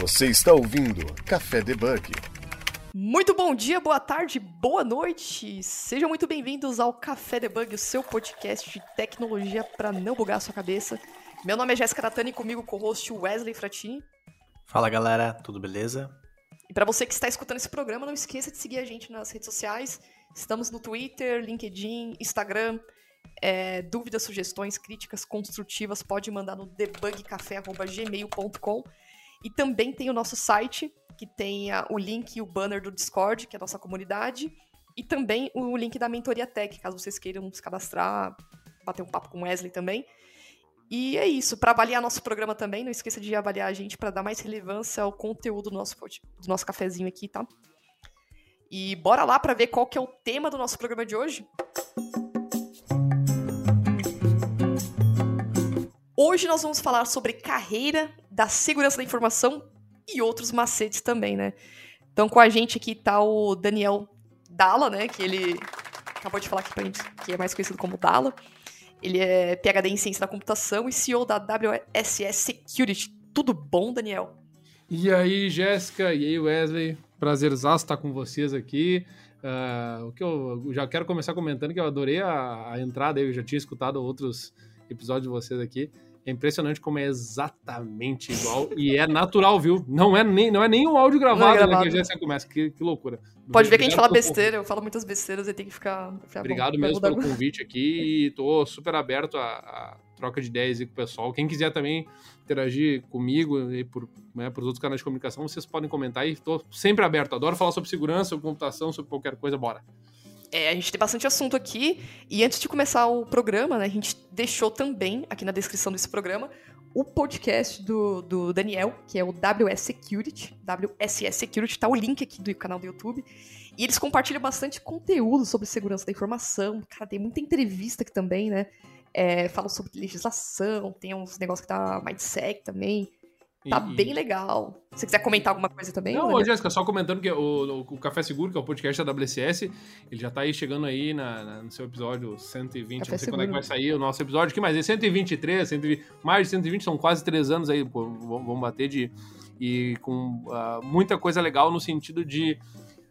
Você está ouvindo Café Debug. Muito bom dia, boa tarde, boa noite. Sejam muito bem-vindos ao Café Debug, o seu podcast de tecnologia para não bugar a sua cabeça. Meu nome é Jéssica Natani e comigo co-host Wesley Fratini. Fala galera, tudo beleza? E para você que está escutando esse programa, não esqueça de seguir a gente nas redes sociais. Estamos no Twitter, LinkedIn, Instagram. É, dúvidas, sugestões, críticas construtivas, pode mandar no debugcafé.gmail.com. E também tem o nosso site, que tem a, o link e o banner do Discord, que é a nossa comunidade. E também o link da Mentoria Tech, caso vocês queiram se cadastrar, bater um papo com Wesley também. E é isso. Para avaliar nosso programa também, não esqueça de avaliar a gente para dar mais relevância ao conteúdo do nosso, do nosso cafezinho aqui, tá? E bora lá para ver qual que é o tema do nosso programa de hoje. Hoje nós vamos falar sobre carreira da segurança da informação e outros macetes também, né? Então com a gente aqui tá o Daniel Dalla, né? Que ele acabou de falar aqui pra gente que é mais conhecido como Dalla. Ele é PhD em ciência da computação e CEO da WSS Security. Tudo bom, Daniel? E aí, Jéssica, e aí, Wesley? Prazerzaço estar com vocês aqui. Uh, o que eu já quero começar comentando que eu adorei a, a entrada, eu já tinha escutado outros episódios de vocês aqui. É impressionante como é exatamente igual e é natural, viu? Não é nem, não é nem um áudio gravado, é gravado. Né, que a Jéssica começa. Que, que loucura. Pode ver que a gente fala besteira, eu falo muitas besteiras e tem que ficar. ficar Obrigado bom, mesmo pelo convite aqui e tô super aberto a, a, troca de ideias aí com o pessoal. Quem quiser também interagir comigo e por, né, por outros canais de comunicação, vocês podem comentar e tô sempre aberto. Adoro falar sobre segurança, sobre computação, sobre qualquer coisa, bora. É, a gente tem bastante assunto aqui. E antes de começar o programa, né, a gente deixou também, aqui na descrição desse programa, o podcast do, do Daniel, que é o WS Security. WSS Security, tá o link aqui do canal do YouTube. E eles compartilham bastante conteúdo sobre segurança da informação. Cara, tem muita entrevista aqui também, né? É, falam sobre legislação, tem uns negócios que tá MindSec também. Tá e, bem legal. Se quiser comentar alguma coisa também. Não, né? Jéssica, só comentando que o, o, Café Seguro, que é o podcast da WCS, ele já tá aí chegando aí na, na no seu episódio 120. Café não sei Seguro. quando é que vai sair o nosso episódio. que mais? É 123, 120, mais de 120, são quase três anos aí, pô, vamos bater de. E com uh, muita coisa legal no sentido de.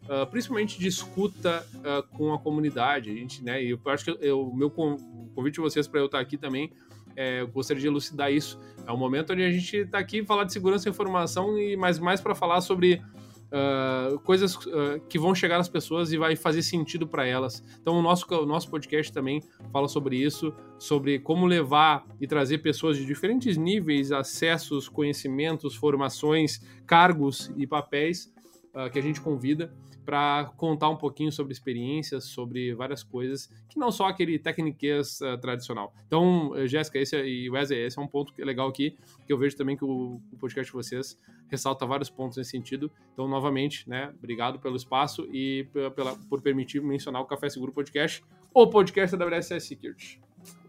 Uh, principalmente de escuta uh, com a comunidade. A gente, né? E eu acho que o meu convite vocês para eu estar aqui também é, gostaria de elucidar isso. É um momento onde a gente está aqui falar de segurança e informação, e mais, mais para falar sobre uh, coisas uh, que vão chegar às pessoas e vai fazer sentido para elas. Então, o nosso, o nosso podcast também fala sobre isso, sobre como levar e trazer pessoas de diferentes níveis, acessos, conhecimentos, formações, cargos e papéis uh, que a gente convida para contar um pouquinho sobre experiências, sobre várias coisas, que não só aquele técnicas uh, tradicional. Então, eh, Jéssica esse é, e Wesley, esse é um ponto legal aqui, que eu vejo também que o, o podcast de vocês ressalta vários pontos nesse sentido. Então, novamente, né, obrigado pelo espaço e pela, por permitir mencionar o Café Seguro Podcast, o podcast da WSS Security.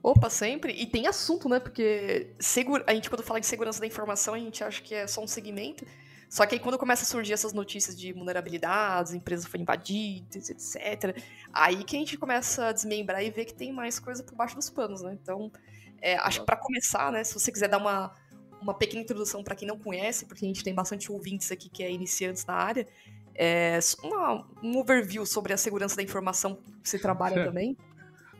Opa, sempre. E tem assunto, né? Porque segura... a gente, quando fala de segurança da informação, a gente acha que é só um segmento. Só que aí quando começa a surgir essas notícias de vulnerabilidades, empresas foram invadidas, etc., aí que a gente começa a desmembrar e ver que tem mais coisa por baixo dos panos, né? Então, é, acho que para começar, né, se você quiser dar uma, uma pequena introdução para quem não conhece, porque a gente tem bastante ouvintes aqui que é iniciantes na área, é, uma, um overview sobre a segurança da informação que você trabalha também.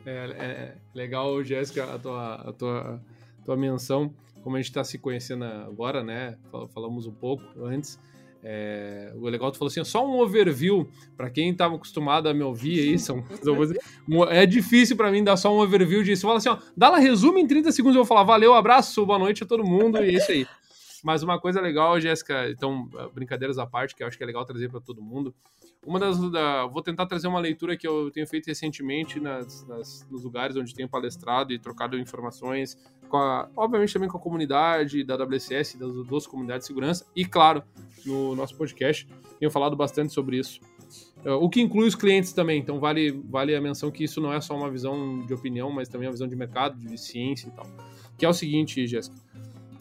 É, é, legal, Jéssica, a tua, a tua, tua menção como a gente está se conhecendo agora, né? Falamos um pouco antes. É, o legal tu falou assim, só um overview para quem estava acostumado a me ouvir aí, são, é difícil para mim dar só um overview disso. Fala assim, ó, dá lá resumo em 30 segundos, eu vou falar valeu, abraço, boa noite a todo mundo e é isso aí. Mas uma coisa legal, Jéssica, então, brincadeiras à parte, que eu acho que é legal trazer para todo mundo. Uma das. Da, vou tentar trazer uma leitura que eu tenho feito recentemente nas, nas, nos lugares onde tenho palestrado e trocado informações, com a, obviamente também com a comunidade da WCS, das duas comunidades de segurança, e claro, no nosso podcast, tenho falado bastante sobre isso. Uh, o que inclui os clientes também, então vale, vale a menção que isso não é só uma visão de opinião, mas também uma visão de mercado, de ciência e tal. Que é o seguinte, Jéssica.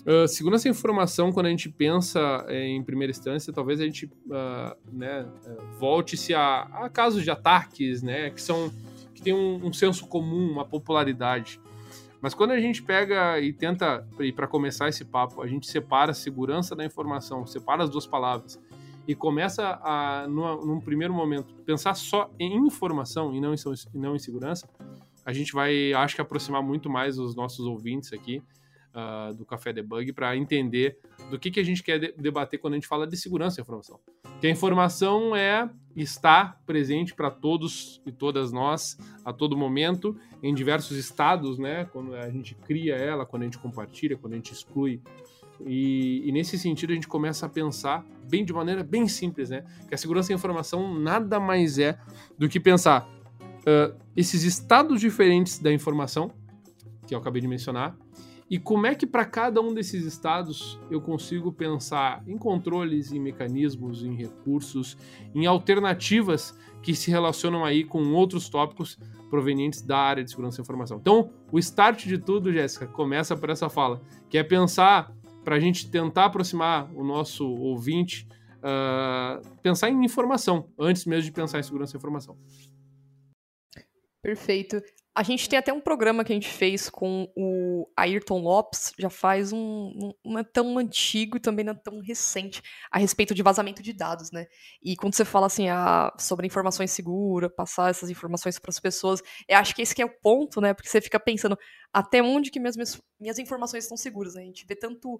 Uh, segurança da informação, quando a gente pensa em primeira instância, talvez a gente uh, né, volte-se a, a, casos de ataques, né, que são que tem um, um senso comum, uma popularidade. Mas quando a gente pega e tenta, e para começar esse papo, a gente separa a segurança da informação, separa as duas palavras e começa a, numa, num primeiro momento, pensar só em informação e não em, e não em segurança, a gente vai, acho que, aproximar muito mais os nossos ouvintes aqui uh, do Café Debug para entender do que, que a gente quer de debater quando a gente fala de segurança da informação. Que a informação é está presente para todos e todas nós a todo momento, em diversos estados, né? Quando a gente cria ela, quando a gente compartilha, quando a gente exclui. E, e, nesse sentido a gente começa a pensar bem de maneira bem simples, né? Que a segurança da informação nada mais é do que pensar uh, esses estados diferentes da informação que eu acabei de mencionar e como é que para cada um desses estados eu consigo pensar em controles, em mecanismos, em recursos, em alternativas que se relacionam aí com outros tópicos provenientes da área de segurança da informação. Então, o start de tudo, Jéssica, começa por essa fala, que é pensar para a gente tentar aproximar o nosso ouvinte, uh, pensar em informação antes mesmo de pensar em segurança da informação. Perfeito. A gente tem até um programa que a gente fez com o Ayrton Lopes, já faz um. não é tão antigo e também não é tão recente, a respeito de vazamento de dados, né? E quando você fala assim, ah, sobre informações seguras, passar essas informações para as pessoas, eu acho que esse que é o ponto, né? Porque você fica pensando até onde que minhas, minhas informações estão seguras, né? A gente vê tanto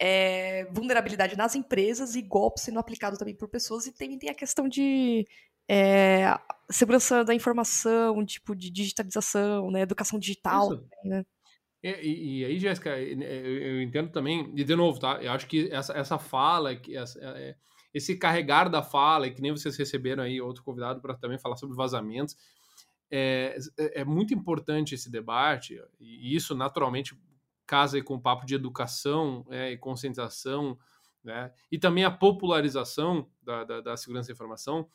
é, vulnerabilidade nas empresas e golpes sendo aplicados também por pessoas, e também tem a questão de é, segurança da informação, tipo de digitalização, né, educação digital, também, né? E, e, aí, Jéssica, eu entendo também, e de novo, tá? Eu acho que essa, essa fala, que essa, é, esse carregar da fala, e que nem vocês receberam aí outro convidado para também falar sobre vazamentos, é, é, é muito importante esse debate, e isso naturalmente casa com o papo de educação é, e conscientização, né? e também a popularização da, da, da segurança da informação,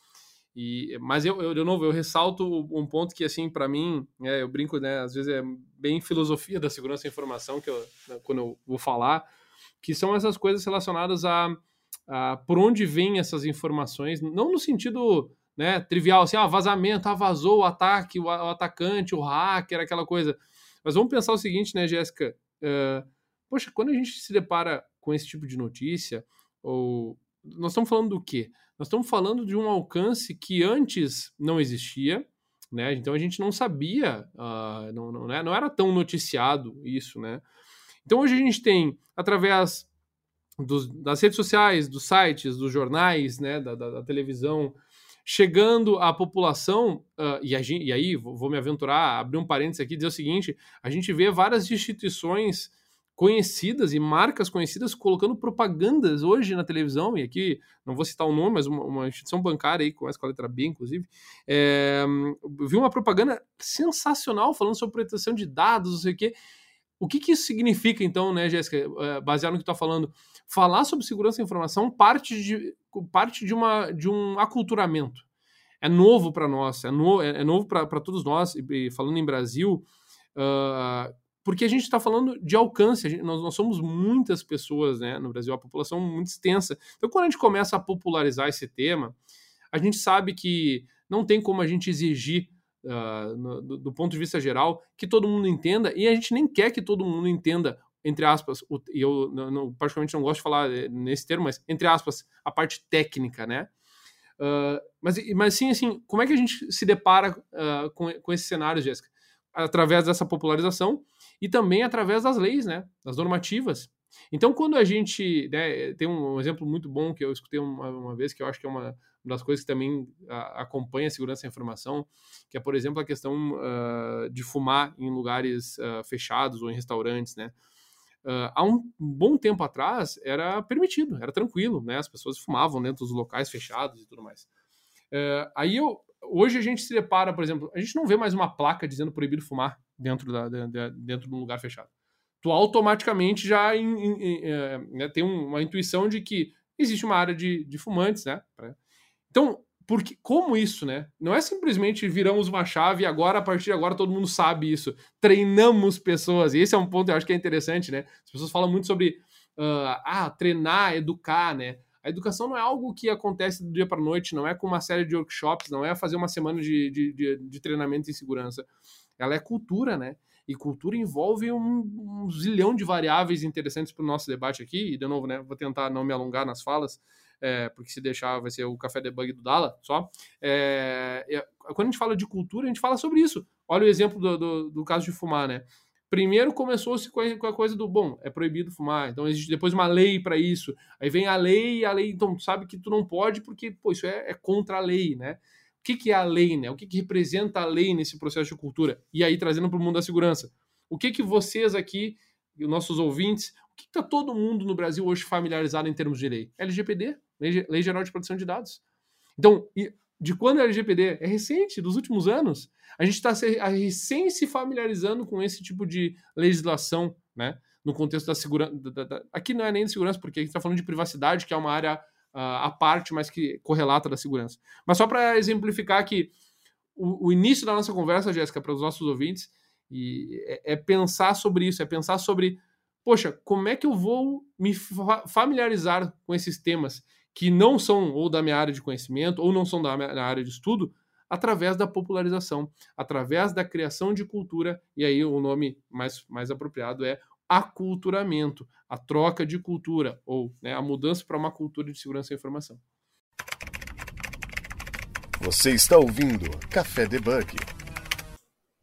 e, mas eu, eu, de novo, eu ressalto um ponto que, assim, para mim, é, eu brinco, né, às vezes é bem filosofia da segurança da informação, que eu, né, quando eu vou falar, que são essas coisas relacionadas a, a por onde vêm essas informações, não no sentido né, trivial, assim, ah, vazamento, ah, vazou o ataque, o, o, atacante, o hacker, aquela coisa. Mas vamos pensar o seguinte, né, Jéssica? Uh, poxa, quando a gente se depara com esse tipo de notícia, ou nós estamos falando do quê? Nós estamos falando de um alcance que antes não existia, né? Então a gente não sabia, uh, não, não, né? não era tão noticiado isso, né? Então hoje a gente tem, através dos, das redes sociais, dos sites, dos jornais, né? da, da, da televisão, chegando à população, uh, e, a, e, aí vou, vou me aventurar, abrir um parênteses aqui e dizer o seguinte: a gente vê várias instituições conhecidas e marcas conhecidas colocando propagandas hoje na televisão, e aqui não vou citar o nome, mas uma, uma instituição bancária aí, começa com a letra B, inclusive, é, uma propaganda sensacional falando sobre proteção de dados, não sei o quê. O que, que isso significa, então, né, Jéssica, é, baseado no que tu está falando? Falar sobre segurança da informação parte de, parte de, uma, de um aculturamento. É novo para nós, é, no, é, é novo para todos nós, e, falando em Brasil, uh, porque a gente está falando de alcance, gente, nós, nós, somos muitas pessoas né, no Brasil, a população é muito extensa. Então, quando a gente começa a popularizar esse tema, a gente sabe que não tem como a gente exigir, uh, no, do, do, ponto de vista geral, que todo mundo entenda, e a gente nem quer que todo mundo entenda, entre aspas, o, e eu não, particularmente não gosto de falar eh, nesse termo, mas entre aspas, a parte técnica, né? Uh, mas, mas sim, assim, como é que a gente se depara uh, com, com esse cenário, Jéssica? Através dessa popularização e também através das leis, né, das normativas. Então, quando a gente né, tem um exemplo muito bom que eu escutei uma, uma vez, que eu acho que é uma, das coisas que também a, acompanha a segurança da informação, que é, por exemplo, a questão uh, de fumar em lugares uh, fechados ou em restaurantes, né? Uh, há um bom tempo atrás era permitido, era tranquilo, né? As pessoas fumavam dentro dos locais fechados e tudo mais. aí eu, hoje a gente se depara, por exemplo, a gente não vê mais uma placa dizendo proibido fumar dentro, da, de, dentro de um lugar fechado. Tu automaticamente já in, in, é, né, tem uma intuição de que existe uma área de, de fumantes, né? Então, porque, como isso, né? Não é simplesmente viramos uma chave e agora, a partir de agora, todo mundo sabe isso. Treinamos pessoas. E esse é um ponto que eu acho que é interessante, né? As pessoas falam muito sobre uh, ah, treinar, educar, né? A educação não é algo que acontece do dia para noite, não é com uma série de workshops, não é fazer uma semana de, de, de, de treinamento em segurança ela é cultura, né? E cultura envolve um, um zilhão de variáveis interessantes para o nosso debate aqui. E, de novo, né, vou tentar não me alongar nas falas, é, porque se deixar vai ser o café debug do Dala só. É, é, quando a gente fala de cultura, a gente fala sobre isso. Olha o exemplo do, do, do caso de fumar, né? Primeiro começou-se com a coisa do bom, é proibido fumar, então existe depois uma lei para isso. Aí vem a lei a lei, então sabe que tu não pode porque pô, isso é, é contra a lei, né? O que, que é a lei, né? O que, que representa a lei nesse processo de cultura? E aí trazendo para o mundo da segurança. O que que vocês aqui, os nossos ouvintes, o que está todo mundo no Brasil hoje familiarizado em termos de lei? LGPD, lei Geral de Proteção de Dados. Então, de quando é LGPD? É recente, dos últimos anos. A gente está recém se familiarizando com esse tipo de legislação, né? No contexto da segurança. aqui não é nem de segurança, porque a gente está falando de privacidade, que é uma área uh, à parte, mas que correlata da segurança. Mas só para exemplificar que o, o, início da nossa conversa, Jéssica, para os nossos ouvintes, e é, é, pensar sobre isso, é pensar sobre, poxa, como é que eu vou me fa familiarizar com esses temas que não são ou da minha área de conhecimento ou não são da minha área de estudo, através da popularização, através da criação de cultura, e aí o nome mais, mais apropriado é aculturamento, a troca de cultura, ou né, a mudança para uma cultura de segurança e informação. Você está ouvindo Café Debug.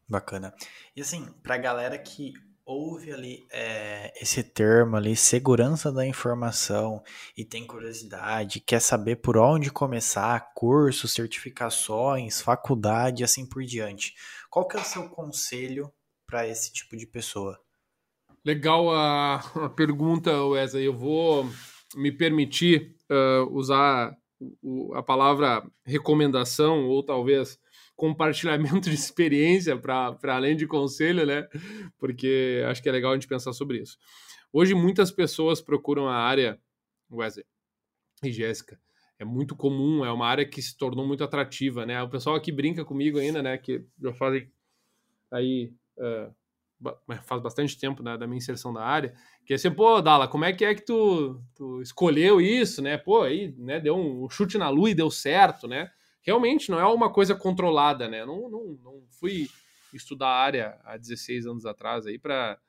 Bacana. E assim, para a galera que ouve ali é, esse termo ali, segurança da informação, e tem curiosidade, quer saber por onde começar, cursos, certificações, faculdade assim por diante. Qual que é o seu conselho para esse tipo de pessoa? Legal a, a pergunta, Wesley. Eu vou me permitir uh, usar a palavra recomendação ou talvez compartilhamento de experiência para além de conselho, né? Porque acho que é legal a gente pensar sobre isso. Hoje muitas pessoas procuram a área, Wesley e Jéssica, é muito comum, é uma área que se tornou muito atrativa, né? O pessoal aqui brinca comigo ainda, né? Que já fazem aí uh, faz bastante tempo né, da minha inserção na área, que é assim, pô, Dala, como é que é que tu, tu escolheu isso, né? Pô, aí, né, deu um chute na lua e deu certo, né? Realmente não é uma coisa controlada, né? Não, não, não fui estudar a área há 16 anos atrás aí para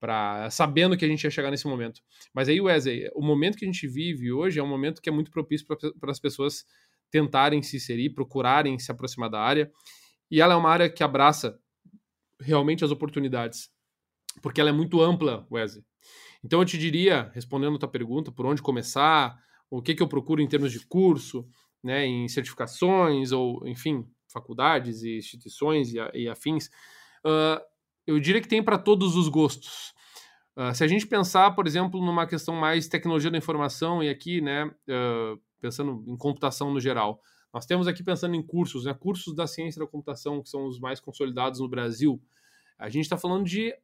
para sabendo que a gente ia chegar nesse momento. Mas aí, Wesley, o momento que a gente vive hoje é um momento que é muito propício para as pessoas tentarem se inserir, procurarem se aproximar da área. E ela é uma área que abraça realmente as oportunidades, porque ela é muito ampla, Wesley. Então eu te diria, respondendo a tua pergunta, por onde começar, o que, que eu procuro em termos de curso, né, em certificações ou, enfim, faculdades e instituições e, e afins, uh, eu diria que tem para todos os gostos. Uh, se a gente pensar, por exemplo, numa questão mais tecnologia da informação e aqui, né, uh, pensando em computação no geral, nós temos aqui pensando em cursos, né, cursos da ciência da computação que são os mais consolidados no Brasil. A gente está falando de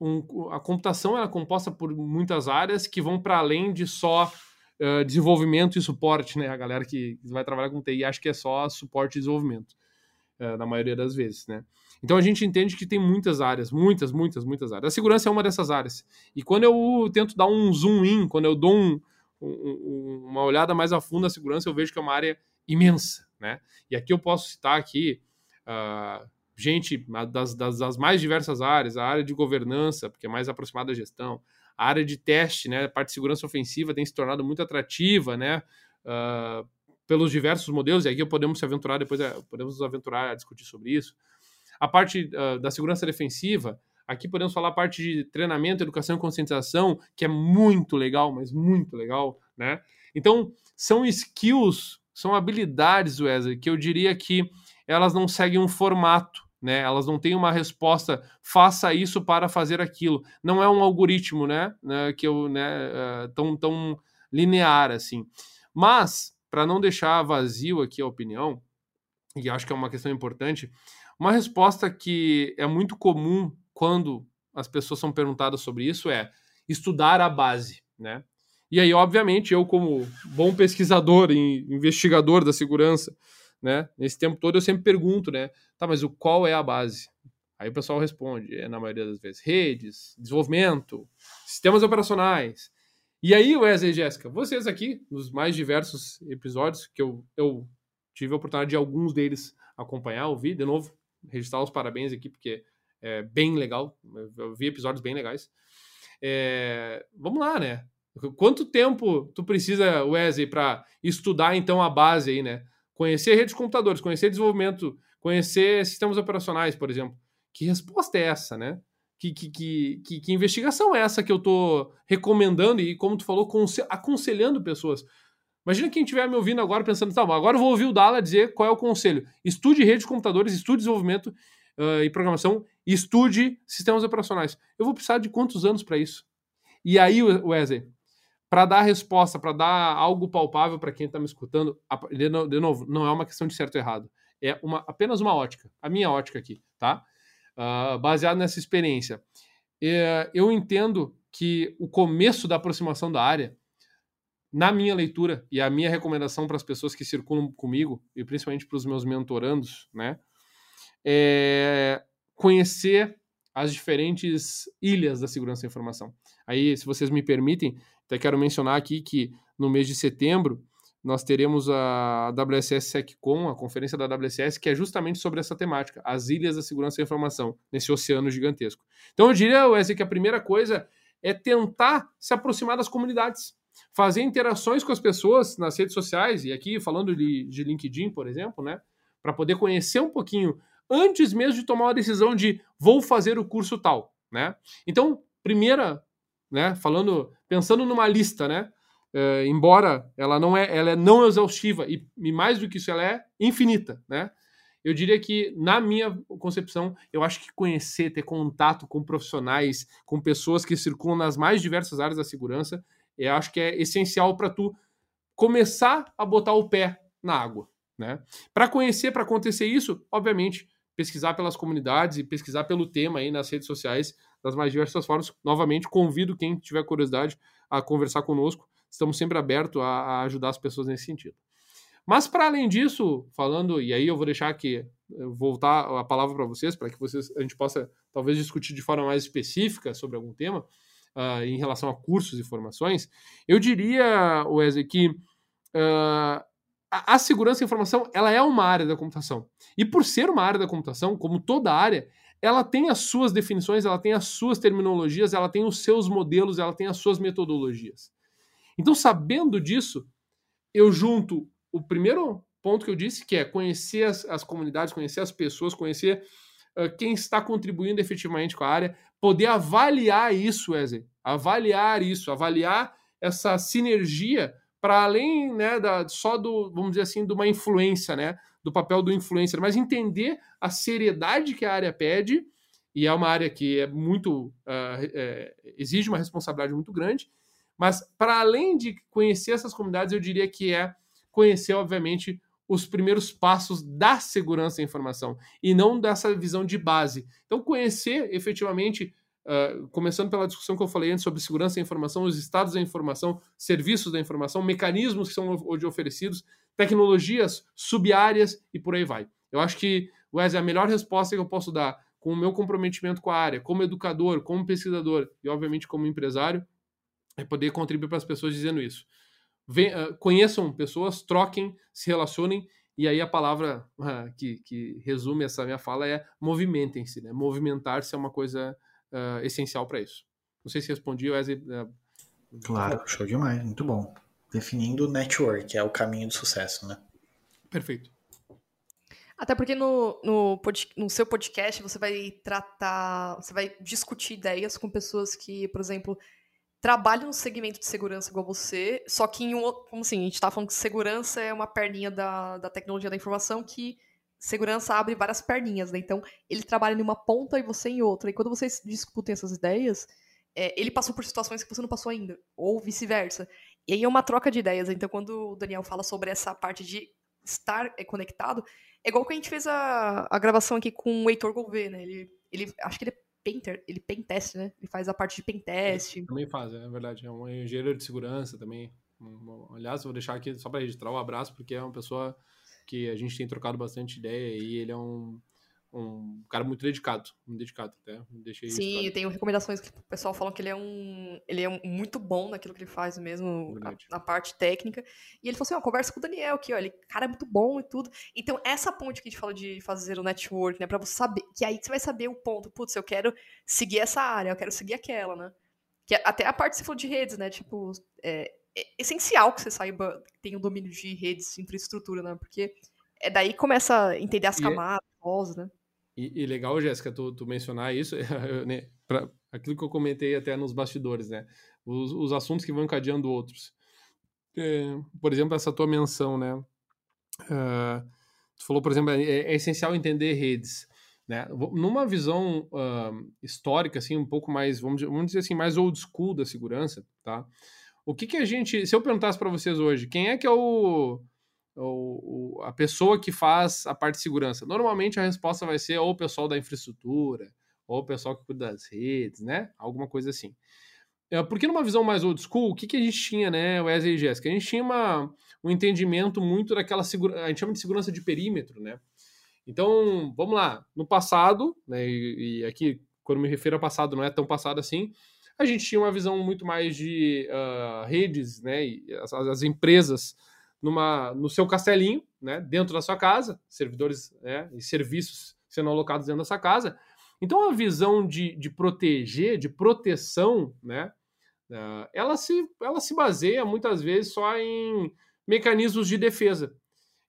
um, a computação ela é composta por muitas áreas que vão para além de só uh, desenvolvimento e suporte, né? A galera que vai trabalhar com TI acha que é só suporte e desenvolvimento, uh, na maioria das vezes, né? Então a gente entende que tem muitas áreas, muitas, muitas, muitas áreas. A segurança é uma dessas áreas. E quando eu tento dar um zoom in, quando eu dou um, um, uma olhada mais a fundo na segurança, eu vejo que é uma área imensa, né? E aqui eu posso citar aqui uh, gente das, das, das, mais diversas áreas, a área de governança, porque é mais aproximada da gestão, a área de teste, né, a parte de segurança ofensiva tem se tornado muito atrativa, né, uh, pelos diversos modelos, e aqui podemos se aventurar, depois é, podemos nos aventurar a discutir sobre isso. A parte uh, da segurança defensiva, aqui podemos falar a parte de treinamento, educação e conscientização, que é muito legal, mas muito legal, né? Então, são skills, são habilidades, Wesley, que eu diria que elas não seguem um formato, né? Elas não têm uma resposta, faça isso para fazer aquilo. Não é um algoritmo, né? né que eu, né? Uh, tão, tão linear assim. Mas, para não deixar vazio aqui a opinião, e acho que é uma questão importante, uma resposta que é muito comum quando as pessoas são perguntadas sobre isso é estudar a base, né? E aí, obviamente, eu como bom pesquisador e investigador da segurança, né? Nesse tempo todo eu sempre pergunto, né? Tá, mas o qual é a base? Aí o pessoal responde, é, na maioria das vezes, redes, desenvolvimento, sistemas operacionais. E aí, Wesley e Jéssica, vocês aqui, nos mais diversos episódios, que eu, eu tive a oportunidade de alguns deles acompanhar, ouvir, de novo, registrar os parabéns aqui, porque é, bem legal. Eu vi episódios bem legais. É, vamos lá, né? Quanto tempo tu precisa, Wesley, para estudar então a base aí, né? Conhecer redes de computadores, conhecer desenvolvimento, conhecer sistemas operacionais, por exemplo. Que resposta é essa, né? Que, que, que, que, investigação é essa que eu tô recomendando e, como tu falou, aconselhando pessoas? Imagina quem estiver me ouvindo agora pensando, tá, agora eu vou ouvir o Dala dizer qual é o conselho. Estude rede de computadores, estude desenvolvimento uh, e programação, estude sistemas operacionais. Eu vou precisar de quantos anos para isso? E aí, Wesley, para dar resposta, para dar algo palpável para quem está me escutando, de novo, não é uma questão de certo ou errado. É uma, apenas uma ótica, a minha ótica aqui, tá? Uh, baseado nessa experiência. É, eu entendo que o começo da aproximação da área, na minha leitura e a minha recomendação para as pessoas que circulam comigo, e principalmente para os meus mentorandos, né, é conhecer as diferentes ilhas da segurança da informação. Aí, se vocês me permitem, até quero mencionar aqui que no mês de setembro nós teremos a WSS SecCom, a conferência da WSS, que é justamente sobre essa temática, as ilhas da segurança da informação, nesse oceano gigantesco. Então eu diria, Wesley, que a primeira coisa é tentar se aproximar das comunidades, fazer interações com as pessoas nas redes sociais, e aqui falando de, de LinkedIn, por exemplo, né, para poder conhecer um pouquinho, antes mesmo de tomar uma decisão de vou fazer o curso tal, né? Então, primeira, né, falando, pensando numa lista, né, é, embora ela não é, ela é não exaustiva e, e, mais do que isso, ela é infinita, né? Eu diria que, na minha concepção, eu acho que conhecer, ter contato com profissionais, com pessoas que circulam nas mais diversas áreas da segurança, eu acho que é essencial para tu começar a botar o pé na água, né? Para conhecer, para acontecer isso, obviamente, pesquisar pelas comunidades e pesquisar pelo tema aí nas redes sociais das mais diversas formas. Novamente, convido quem tiver curiosidade a conversar conosco estamos sempre abertos a, a ajudar as pessoas nesse sentido. Mas para além disso, falando, e aí eu vou deixar aqui voltar a palavra para vocês, para que vocês, a gente possa talvez discutir de forma mais específica sobre algum tema, uh, em relação a cursos e formações, eu diria, Wesley, que uh, a, segurança da informação ela é uma área da computação. E por ser uma área da computação, como toda área, ela tem as suas definições, ela tem as suas terminologias, ela tem os seus modelos, ela tem as suas metodologias. Então, sabendo disso, eu junto o primeiro ponto que eu disse, que é conhecer as, as comunidades, conhecer as pessoas, conhecer uh, quem está contribuindo efetivamente com a área, poder avaliar isso, Wesley, avaliar isso, avaliar essa sinergia para além né, da, só do, vamos dizer assim, de uma influência, né, do papel do influencer, mas entender a seriedade que a área pede, e é uma área que é muito, uh, é, exige uma responsabilidade muito grande, mas, para além de conhecer essas comunidades, eu diria que é conhecer, obviamente, os primeiros passos da segurança da informação e não dessa visão de base. Então, conhecer efetivamente, uh, começando pela discussão que eu falei antes sobre segurança da informação, os estados da informação, serviços da informação, mecanismos que são hoje oferecidos, tecnologias sub-áreas e por aí vai. Eu acho que, Wesley, a melhor resposta que eu posso dar com o meu comprometimento com a área, como educador, como pesquisador e, obviamente, como empresário, é poder contribuir para as pessoas dizendo isso. Vem, uh, conheçam pessoas, troquem, se relacionem, e aí a palavra uh, que, que, resume essa minha fala é movimentem-se. Né? Movimentar-se é uma coisa uh, essencial para isso. Não sei se respondi, Wesley. Claro, show demais, muito bom. Definindo network, é o caminho do sucesso, né? Perfeito. Até porque no, no, no, seu podcast você vai tratar, você vai discutir ideias com pessoas que, por exemplo, trabalha no segmento de segurança igual você, só que em um como assim, a gente tá falando que segurança é uma perninha da, da tecnologia da informação que segurança abre várias perninhas, né? Então, ele trabalha em uma ponta e você em outra. E quando vocês discutem essas ideias, é, ele passou por situações que você não passou ainda, ou vice-versa. E aí é uma troca de ideias. Então, quando o Daniel fala sobre essa parte de estar é, conectado, é igual que a gente fez a, a gravação aqui com o Heitor Gouveia, né? Ele, ele, acho que ele é painter, ele pentest, né? Ele faz a parte de pentest. Também faz, é verdade. É um engenheiro de segurança também. Aliás, vou deixar aqui só para registrar o um abraço, porque é uma pessoa que a gente tem trocado bastante ideia e ele é um, um cara muito dedicado, muito dedicado até. Deixei Sim, eu tenho recomendações que o pessoal fala que ele é um, ele é muito bom naquilo que ele faz mesmo, na, na, parte técnica. E ele falou assim, ó, conversa com o Daniel aqui, ó, ele cara é muito bom e tudo. Então essa ponte que a gente fala de fazer o network, né, para você saber, que aí você vai saber o ponto, putz, eu quero seguir essa área, eu quero seguir aquela, né? Que até a parte que você falou de redes, né, tipo, é, é essencial que você saiba, tenha o um domínio de redes, infraestrutura, né? Porque é daí que começa a entender as e é camadas, né? E, e legal, Jéssica, tu, tu, mencionar isso, né, pra, aquilo que eu comentei até nos bastidores, né? Os, os assuntos que vão encadeando outros. É, por exemplo, essa tua menção, né? Uh, tu falou, por exemplo, é, é, essencial entender redes. Né? Numa visão uh, histórica, assim, um pouco mais, vamos, vamos dizer assim, mais old school da segurança, tá? O que que a gente, se eu perguntasse para vocês hoje, quem é que é o, o, a pessoa que faz a parte de segurança? Normalmente a resposta vai ser ou o pessoal da infraestrutura, ou o pessoal que cuida das redes, né? Alguma coisa assim. É, porque numa visão mais old school, o que, que a gente tinha, né, Wesley e Jéssica? A gente tinha uma, um entendimento muito daquela segurança, a gente chama de segurança de perímetro, né? Então, vamos lá, no passado, né, e, e aqui, quando me refiro a passado, não é tão passado assim, a gente tinha uma visão muito mais de uh, redes, né, as, as empresas numa, no seu castelinho, né, dentro da sua casa, servidores né, e serviços sendo alocados dentro da sua casa. Então a visão de, de proteger, de proteção, né, uh, ela, se, ela se baseia muitas vezes só em mecanismos de defesa.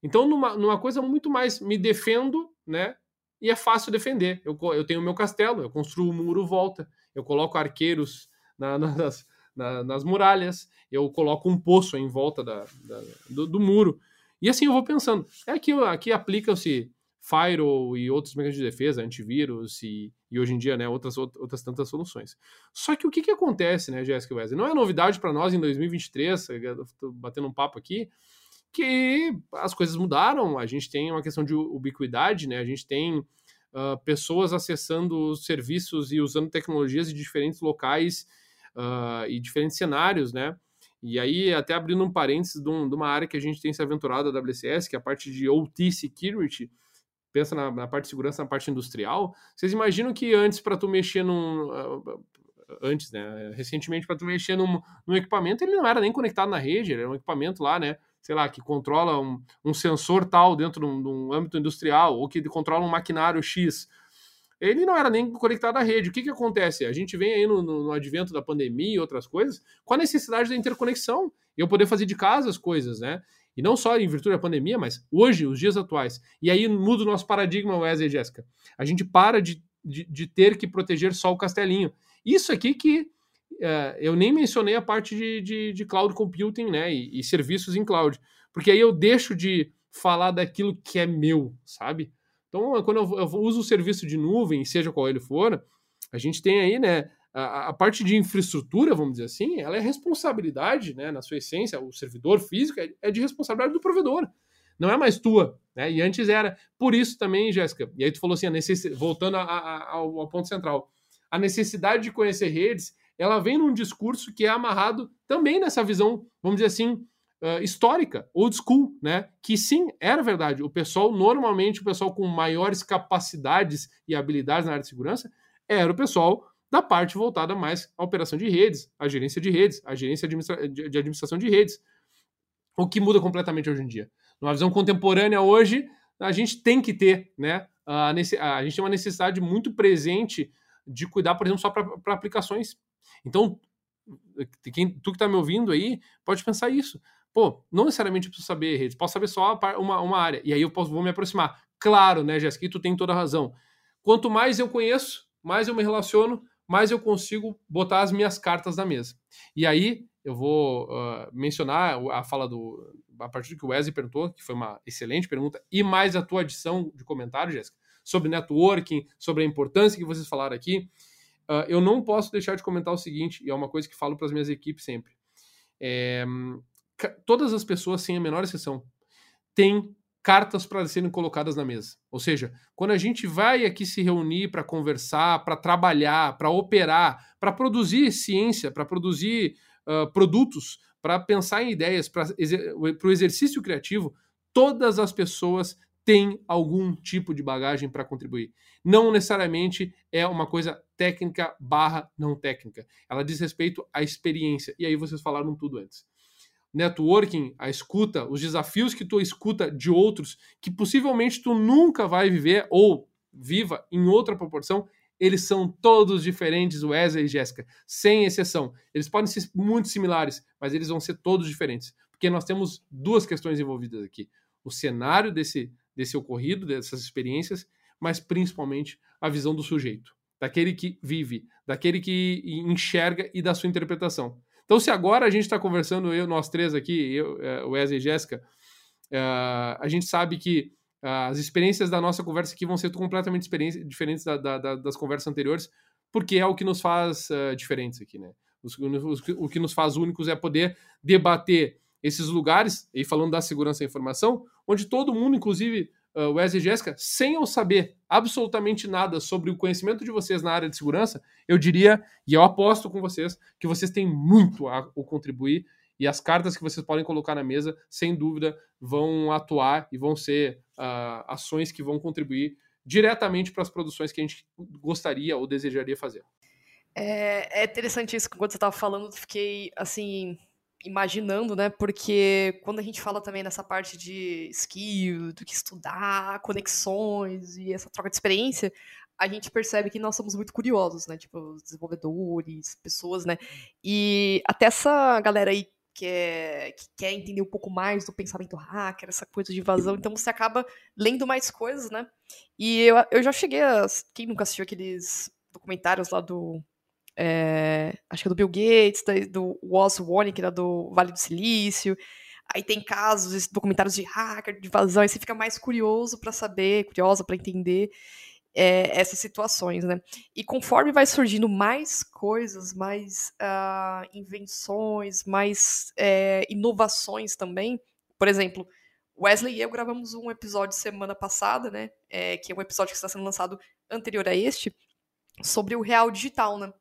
Então, numa, numa coisa muito mais me defendo, né? E é fácil defender. Eu, eu tenho meu castelo, eu construo o um muro volta, eu coloco arqueiros na, nas, na, nas muralhas, eu coloco um poço em volta da, da do, do, muro. E assim eu vou pensando. É aqui, aqui aplica-se firewall e outros mecanismos de defesa, antivírus e, e hoje em dia, né, outras, outras tantas soluções. Só que o que, que acontece, né, Jéssica Wesley? Não é novidade para nós em 2023, estou batendo um papo aqui, que as coisas mudaram, a gente tem uma questão de ubiquidade, né, a gente tem uh, pessoas acessando serviços e usando tecnologias de diferentes locais uh, e diferentes cenários, né? E aí, até abrindo um parênteses de, um, de, uma área que a gente tem se aventurado da WCS, que é a parte de OT Security, pensa na, na, parte de segurança, na parte industrial. Vocês imaginam que antes, para tu mexer num. Uh, antes, né? Recentemente, para tu mexer num, num, equipamento, ele não era nem conectado na rede, era um equipamento lá, né? Sei lá, que controla um, um sensor tal dentro de um, de um âmbito industrial, ou que controla um maquinário X ele não era nem conectado à rede. O que, que acontece? A gente vem aí no, no, no, advento da pandemia e outras coisas com a necessidade da interconexão e eu poder fazer de casa as coisas, né? E não só em virtude da pandemia, mas hoje, os dias atuais. E aí muda o nosso paradigma, Wesley e Jéssica. A gente para de, de, de, ter que proteger só o castelinho. Isso aqui que uh, eu nem mencionei a parte de, de, de cloud computing, né? E, e serviços em cloud. Porque aí eu deixo de falar daquilo que é meu, sabe? Então, quando eu, uso o serviço de nuvem, seja qual ele for, a gente tem aí, né, a, parte de infraestrutura, vamos dizer assim, ela é responsabilidade, né, na sua essência, o servidor físico é, é de responsabilidade do provedor, não é mais tua, né, e antes era. Por isso também, Jéssica, e aí tu falou assim, necess... voltando a, a, ao, ao ponto central, a necessidade de conhecer redes, ela vem num discurso que é amarrado também nessa visão, vamos dizer assim, histórica, old school, né? Que sim, era verdade. O pessoal, normalmente, o pessoal com maiores capacidades e habilidades na área de segurança, era o pessoal da parte voltada mais à operação de redes, à gerência de redes, à gerência de administração de redes. O que muda completamente hoje em dia. Numa visão contemporânea hoje, a gente tem que ter, né? A, a gente tem uma necessidade muito presente de cuidar, por exemplo, só para aplicações. Então, quem, tu que está me ouvindo aí, pode pensar isso. Pô, não necessariamente preciso saber redes, posso saber só uma, uma área. E aí eu posso, vou me aproximar. Claro, né, Jéssica, e tu tem toda a razão. Quanto mais eu conheço, mais eu me relaciono, mais eu consigo botar as minhas cartas na mesa. E aí eu vou uh, mencionar a fala do. A partir do que o Wesley perguntou, que foi uma excelente pergunta, e mais a tua adição de comentário, Jéssica, sobre networking, sobre a importância que vocês falaram aqui. Uh, eu não posso deixar de comentar o seguinte, e é uma coisa que falo para as minhas equipes sempre. É, todas as pessoas, sem a menor exceção, têm cartas para serem colocadas na mesa. Ou seja, quando a gente vai aqui se reunir para conversar, para trabalhar, para operar, para produzir ciência, para produzir uh, produtos, para pensar em ideias, para exer o exercício criativo, todas as pessoas tem algum tipo de bagagem para contribuir. Não necessariamente é uma coisa técnica barra não técnica. Ela diz respeito à experiência. E aí vocês falaram tudo antes. Networking, a escuta, os desafios que tu escuta de outros que possivelmente tu nunca vai viver ou viva em outra proporção, eles são todos diferentes, Wesley e Jéssica, sem exceção. Eles podem ser muito similares, mas eles vão ser todos diferentes, porque nós temos duas questões envolvidas aqui: o cenário desse, desse ocorrido, dessas experiências, mas principalmente a visão do sujeito, daquele que vive, daquele que enxerga e da sua interpretação. Então, se agora a gente está conversando, eu, nós três aqui, eu, é, Wesley e Jéssica, é, a gente sabe que as experiências da nossa conversa aqui vão ser completamente diferentes da, da, das conversas anteriores, porque é o que nos faz diferentes aqui, né? O que nos faz únicos é poder debater esses lugares, e falando da segurança da informação, onde todo mundo, inclusive uh, Wesley e Jéssica, sem eu saber absolutamente nada sobre o conhecimento de vocês na área de segurança, eu diria, e eu aposto com vocês, que vocês têm muito a, contribuir e as cartas que vocês podem colocar na mesa, sem dúvida, vão atuar e vão ser uh, ações que vão contribuir diretamente para as produções que a gente gostaria ou desejaria fazer. É, é interessante isso, quando você estava falando, fiquei assim imaginando, né? Porque quando a gente fala também nessa parte de skill, do que estudar, conexões e essa troca de experiência, a gente percebe que nós somos muito curiosos, né? Tipo, desenvolvedores, pessoas, né? E até essa galera aí que, é, que quer entender um pouco mais do pensamento hacker, essa coisa de invasão, então você acaba lendo mais coisas, né? E eu, eu já cheguei a. Quem nunca assistiu aqueles documentários lá do é, acho que é do Bill Gates, do Woz Warning, era do Vale do Silício. Aí tem casos, documentários de hacker, de vazão, aí você fica mais curioso para saber, curiosa para entender é, essas situações, né? E conforme vai surgindo mais coisas, mais uh, invenções, mais é, inovações também, por exemplo, Wesley e eu gravamos um episódio semana passada, né? É, que é um episódio que está sendo lançado anterior a este, sobre o real digital, né?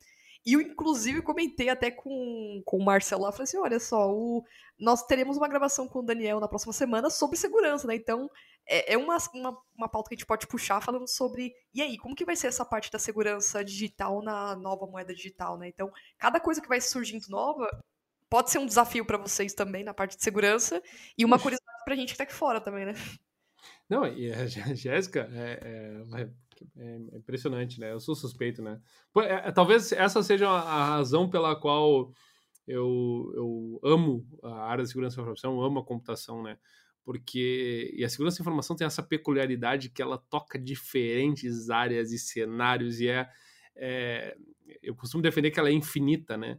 E eu, inclusive, comentei até com, com o Marcelo lá, falei assim, olha só, o, nós teremos uma gravação com o Daniel na próxima semana sobre segurança, né? Então, é, é uma, uma, uma pauta que a gente pode puxar falando sobre, e aí, como que vai ser essa parte da segurança digital na nova moeda digital, né? Então, cada coisa que vai surgindo nova pode ser um desafio para vocês também na parte de segurança, e uma curiosidade pra gente que tá aqui fora também, né? Não, e a Jéssica é, é, é, impressionante, né? Eu sou suspeito, né? É, é, talvez essa seja a razão pela qual eu, eu amo a área de segurança da informação, amo a computação, né? Porque e a segurança da informação tem essa peculiaridade que ela toca diferentes áreas e cenários e é, é eu costumo defender que ela é infinita, né?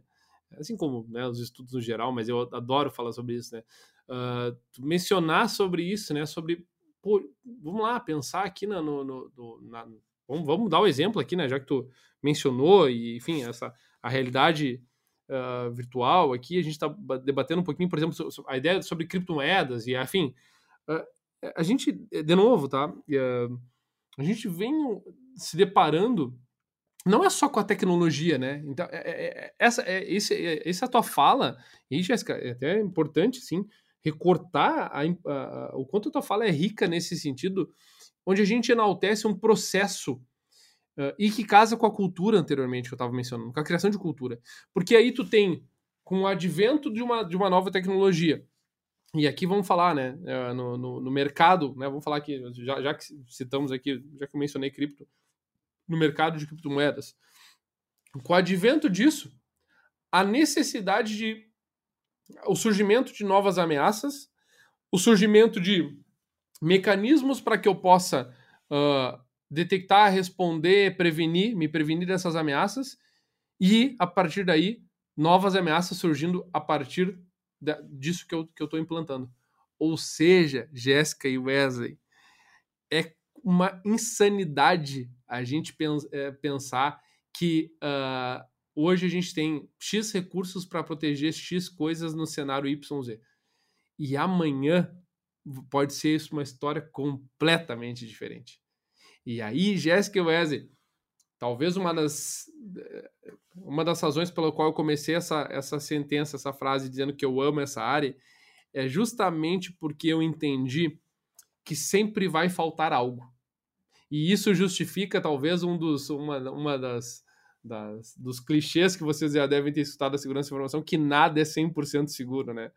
Assim como né, os estudos no geral, mas eu adoro falar sobre isso, né? Uh, mencionar sobre isso, né? Sobre pô, vamos lá, pensar aqui na, no, no, na, vamos, vamos dar o um exemplo aqui, né? Já que tu mencionou, e enfim, essa a realidade uh, virtual aqui, a gente está debatendo um pouquinho, por exemplo, a ideia sobre criptomoedas e enfim. Uh, a gente, de novo, tá? Uh, a gente vem se deparando não é só com a tecnologia, né? Então, é, é, é essa, é, esse, é, essa tua fala, e é até importante, sim, recortar a, a, o quanto a tua fala é rica nesse sentido, onde a gente enaltece um processo uh, e que casa com a cultura anteriormente que eu estava mencionando, com a criação de cultura. Porque aí tu tem, com o advento de uma, de uma nova tecnologia, e aqui vamos falar, né, no, no, no mercado, né, vamos falar aqui, já, já que citamos aqui, já que eu mencionei cripto, no mercado de criptomoedas. Com o advento disso, a necessidade de o surgimento de novas ameaças, o surgimento de mecanismos para que eu possa uh, detectar, responder, prevenir, me prevenir dessas ameaças, e a partir daí, novas ameaças surgindo a partir disso que eu estou que eu implantando. Ou seja, Jéssica e Wesley, é uma insanidade a gente é, pensar que uh, Hoje a gente tem X recursos para proteger X coisas no cenário YZ. E amanhã pode ser isso uma história completamente diferente. E aí, Jéssica Wesley, talvez uma das, uma das razões pela qual eu comecei essa, essa sentença, essa frase dizendo que eu amo essa área, é justamente porque eu entendi que sempre vai faltar algo. E isso justifica talvez um dos, uma, uma das, das, dos clichês que vocês já devem ter escutado da segurança da informação, que nada é 100% seguro, né?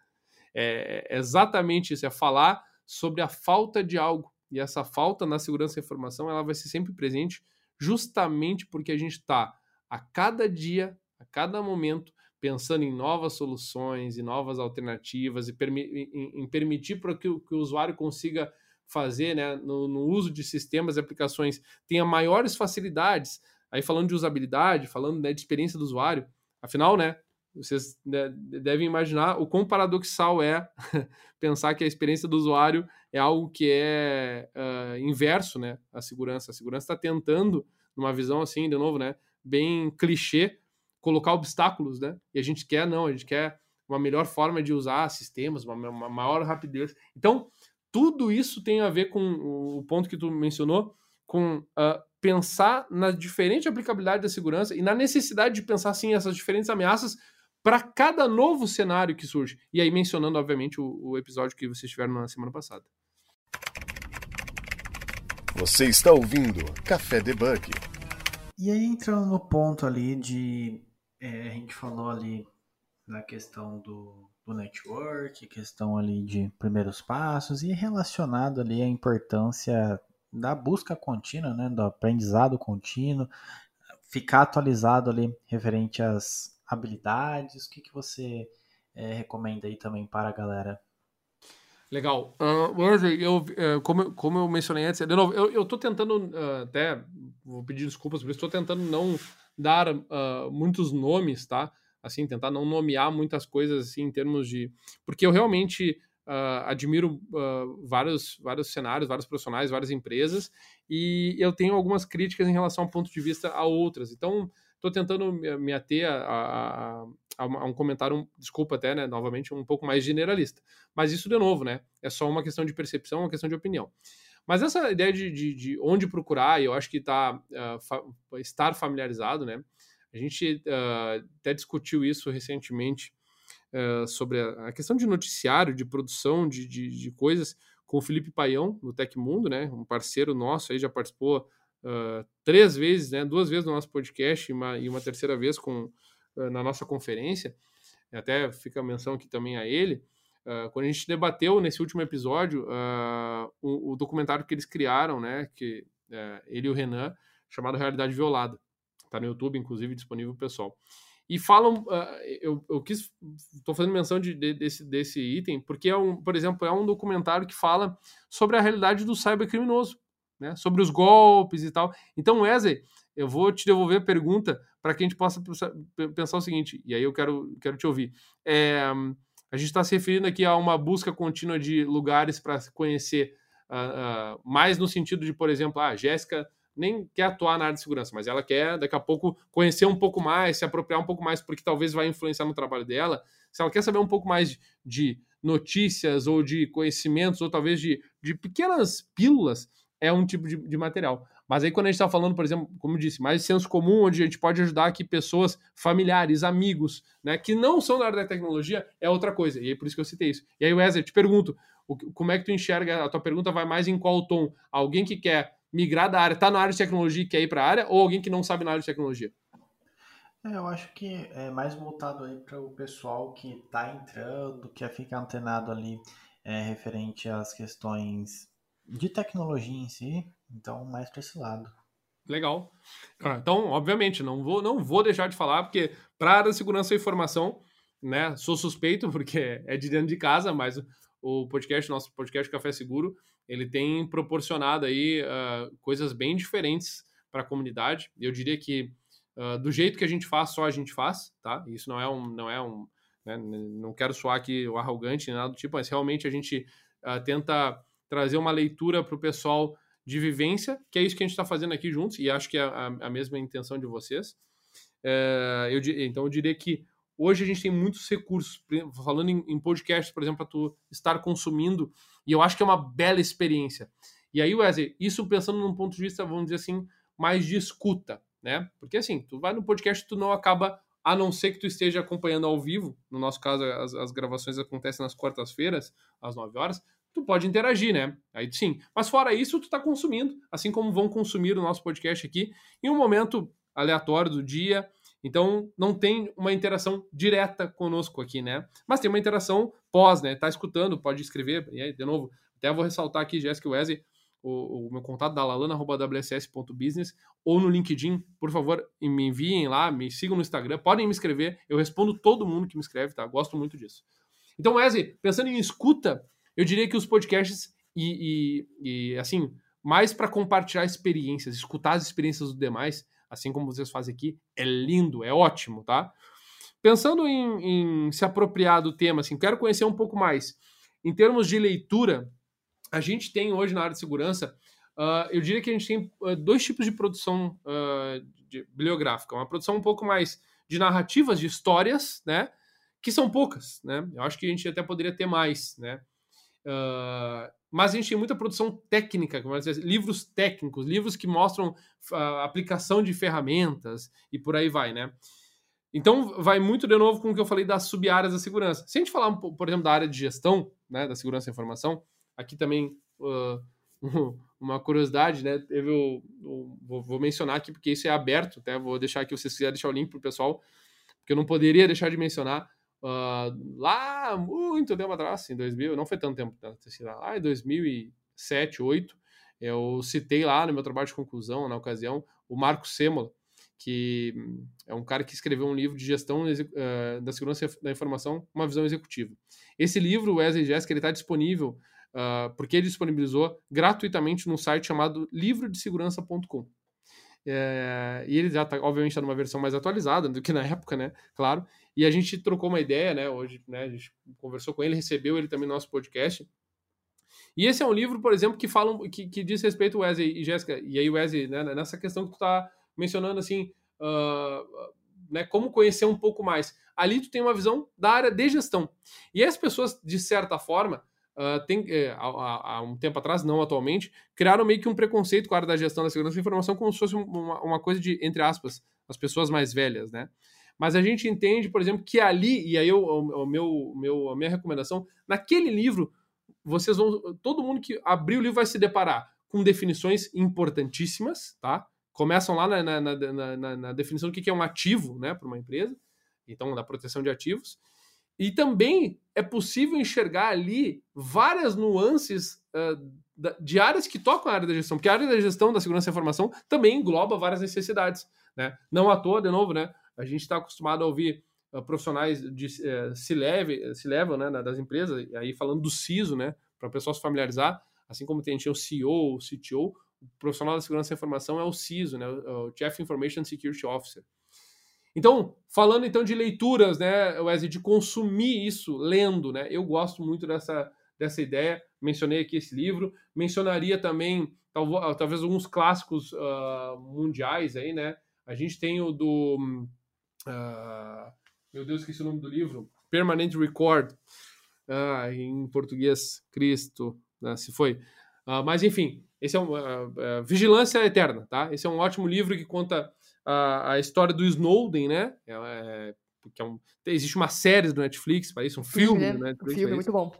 É, é exatamente isso, é falar sobre a falta de algo. E essa falta na segurança da informação, ela vai ser sempre presente justamente porque a gente está a cada dia, a cada momento, pensando em novas soluções e novas alternativas e permi em, em, permitir para que, que, o usuário consiga fazer né, no, no, uso de sistemas e aplicações tenha maiores facilidades. Aí falando de usabilidade, falando né, de experiência do usuário, afinal, né, vocês devem imaginar o quão paradoxal é pensar que a experiência do usuário é algo que é uh, inverso, né? A segurança. A segurança está tentando, numa visão assim, de novo, né? Bem clichê, colocar obstáculos, né? E a gente quer, não, a gente quer uma melhor forma de usar sistemas, uma, uma maior rapidez. Então, tudo isso tem a ver com o ponto que tu mencionou, com uh, pensar na diferente aplicabilidade da segurança e na necessidade de pensar, sim, essas diferentes ameaças para cada novo cenário que surge. E aí mencionando, obviamente, o, o episódio que vocês tiveram na semana passada. Você está ouvindo Café Debug. E aí entrando no ponto ali de é, a gente falou ali da questão do, do network, questão ali de primeiros passos e relacionado ali à importância da busca contínua, né, do aprendizado contínuo, ficar atualizado ali referente às habilidades? O que, que você é, recomenda aí também para a galera? Legal. Uh, eu, uh, como, como eu mencionei antes, de novo, eu, tô tentando uh, até, vou pedir desculpas isso, estou tentando não dar uh, muitos nomes, tá? Assim, tentar não nomear muitas coisas assim em termos de. Porque eu realmente uh, admiro uh, vários, vários cenários, vários profissionais, várias empresas, e eu tenho algumas críticas em relação ao ponto de vista a outras. Então, Estou tentando me ater a, a, a, a, um comentário, desculpa até, né, novamente, um pouco mais generalista. Mas isso, de novo, né, é só uma questão de percepção, uma questão de opinião. Mas essa ideia de, de, de onde procurar, eu acho que tá, uh, fa estar familiarizado, né? A gente até discutiu isso recentemente uh, sobre a, questão de noticiário, de produção de, de, de, coisas com o Felipe Paião, no Tecmundo, né? Um parceiro nosso aí, já participou uh, três vezes, né, duas vezes no nosso podcast e uma, e uma terceira vez com, uh, na nossa conferência, até fica a menção aqui também a ele, uh, quando a gente debateu nesse último episódio o, o, documentário que eles criaram, né, que ele e o Renan, chamado Realidade Violada. Está no YouTube, inclusive, disponível pessoal. E falam, eu, eu quis, estou fazendo menção de, de, desse, desse item, porque é um, por exemplo, é um documentário que fala sobre a realidade do cybercriminoso né, sobre os golpes e tal. Então, Wesley, eu vou te devolver a pergunta para que a gente possa pensar o seguinte, e aí eu quero, quero te ouvir. É, a gente está se referindo aqui a uma busca contínua de lugares para conhecer, uh, uh, mais no sentido de, por exemplo, a ah, Jéssica nem quer atuar na área de segurança, mas ela quer, daqui a pouco, conhecer um pouco mais, se apropriar um pouco mais, porque talvez vai influenciar no trabalho dela. Se ela quer saber um pouco mais de notícias ou de conhecimentos, ou talvez de, de pequenas pílulas é um tipo de, de material. Mas aí quando a gente está falando, por exemplo, como eu disse, mais senso comum, onde a gente pode ajudar aqui pessoas, familiares, amigos, né, que não são da área da tecnologia, é outra coisa. E é por isso que eu citei isso. E aí, Wesley, te pergunto, como é que tu enxerga, a tua pergunta vai mais em qual tom? Alguém que quer migrar da área, está na área de tecnologia e quer ir para a área, ou alguém que não sabe na área de tecnologia? É, eu acho que é mais voltado aí para o pessoal que está entrando, quer ficar antenado ali é, referente às questões de tecnologia em si, então mais para esse lado. Legal. Ah, então, obviamente, não vou, não vou deixar de falar, porque para a área de segurança e informação, né, sou suspeito, porque é de dentro de casa, mas o podcast, nosso podcast Café Seguro, ele tem proporcionado aí uh, coisas bem diferentes para a comunidade. Eu diria que uh, do jeito que a gente faz, só a gente faz, tá? Isso não é um, não é um, né, não quero soar aqui o arrogante nem nada do tipo, mas realmente a gente uh, tenta trazer uma leitura para o pessoal de vivência, que é isso que a gente está fazendo aqui juntos, e acho que é a, a mesma intenção de vocês. É, eu, então, eu diria que hoje a gente tem muitos recursos, falando em, em podcast, por exemplo, para tu estar consumindo, e eu acho que é uma bela experiência. E aí, Wesley, isso pensando num ponto de vista, vamos dizer assim, mais de escuta, né? Porque assim, tu vai no podcast, tu não acaba, a não ser que tu esteja acompanhando ao vivo, no nosso caso, as, as gravações acontecem nas quartas-feiras, às 9 horas, tu pode interagir, né? Aí sim. Mas fora isso, tu tá consumindo, assim como vão consumir o nosso podcast aqui, em um momento aleatório do dia. Então, não tem uma interação direta conosco aqui, né? Mas tem uma interação pós, né? Tá escutando, pode escrever. E aí, de novo, até vou ressaltar aqui, Jéssica Wesley, o, o, meu contato da lalana.wss.business ou no LinkedIn, por favor, me enviem lá, me sigam no Instagram, podem me escrever, eu respondo todo mundo que me escreve, tá? Gosto muito disso. Então, Wesley, pensando em escuta, eu diria que os podcasts e, e, e assim, mais para compartilhar experiências, escutar as experiências dos demais, assim como vocês fazem aqui, é lindo, é ótimo, tá? Pensando em, em se apropriar do tema, assim, quero conhecer um pouco mais. Em termos de leitura, a gente tem hoje na área de segurança, uh, eu diria que a gente tem uh, dois tipos de produção uh, de, bibliográfica. Uma produção um pouco mais de narrativas, de histórias, né? Que são poucas, né? Eu acho que a gente até poderia ter mais, né? Mas a gente tem muita produção técnica, dizer, livros técnicos, livros que mostram a aplicação de ferramentas e por aí vai, né? Então, vai muito de novo com o que eu falei das sub-áreas da segurança. Se a gente falar, por exemplo, da área de gestão, né, da segurança da informação, Aqui também uh, uma curiosidade, né? O, o vou, vou, mencionar aqui porque isso é aberto, até vou deixar aqui, se vocês quiserem deixar o link para o pessoal, porque eu não poderia deixar de mencionar uh, lá muito tempo atrás, em 2000, não foi tanto tempo, lá em 2007, 2008, eu citei lá no meu trabalho de conclusão, na ocasião, o Marco Semola, que é um cara que escreveu um livro de gestão uh, da segurança da informação, uma visão executiva. Esse livro, Wesley Jéssica, ele está disponível uh, porque ele disponibilizou gratuitamente num site chamado livrodesegurança.com. É, e ele já tá, obviamente está numa versão mais atualizada do que na época, né? Claro. E a gente trocou uma ideia, né? Hoje, né? A gente conversou com ele, recebeu ele também no nosso podcast. E esse é um livro, por exemplo, que fala, que, que diz respeito Wesley e Jéssica. E aí, Wesley, né, nessa questão que tu está mencionando, assim, uh, né, como conhecer um pouco mais. Ali tu tem uma visão da área de gestão. E as pessoas, de certa forma, Uh, tem, é, há, há, um tempo atrás, não atualmente, criaram meio que um preconceito com a área da gestão da segurança da informação como se fosse uma, uma, coisa de, entre aspas, as pessoas mais velhas, né? Mas a gente entende, por exemplo, que ali, e aí eu, o, o meu, meu, a minha recomendação, naquele livro, vocês vão, todo mundo que abrir o livro vai se deparar com definições importantíssimas, tá? Começam lá na, na, na, na definição do que é um ativo, né, para uma empresa, então, da proteção de ativos, e também é possível enxergar ali várias nuances uh, de áreas que tocam a área da gestão, porque a área da gestão da segurança da informação também engloba várias necessidades. Né? Não à toa, de novo, né? a gente está acostumado a ouvir uh, profissionais de uh, se, leve, se levam né, das empresas, aí falando do CISO, né, para o pessoal se familiarizar, assim como tem, tinha o CEO, o CTO, o profissional da segurança da informação é o CISO, né, o Chief Information Security Officer. Então, falando então de leituras, né, Wesley, de consumir isso lendo, né? Eu gosto muito dessa, dessa ideia. Mencionei aqui esse livro. Mencionaria também talvez alguns clássicos uh, mundiais aí, né? A gente tem o do uh, meu Deus, esqueci o nome do livro. Permanent Record. Uh, em português, Cristo, né, se foi. mas enfim, esse é um Vigilância Eterna, tá? Esse é um ótimo livro que conta a, a história do Snowden, né? É, é, é um, existe uma série do Netflix para isso, um filme é, Netflix. Um filme muito bom.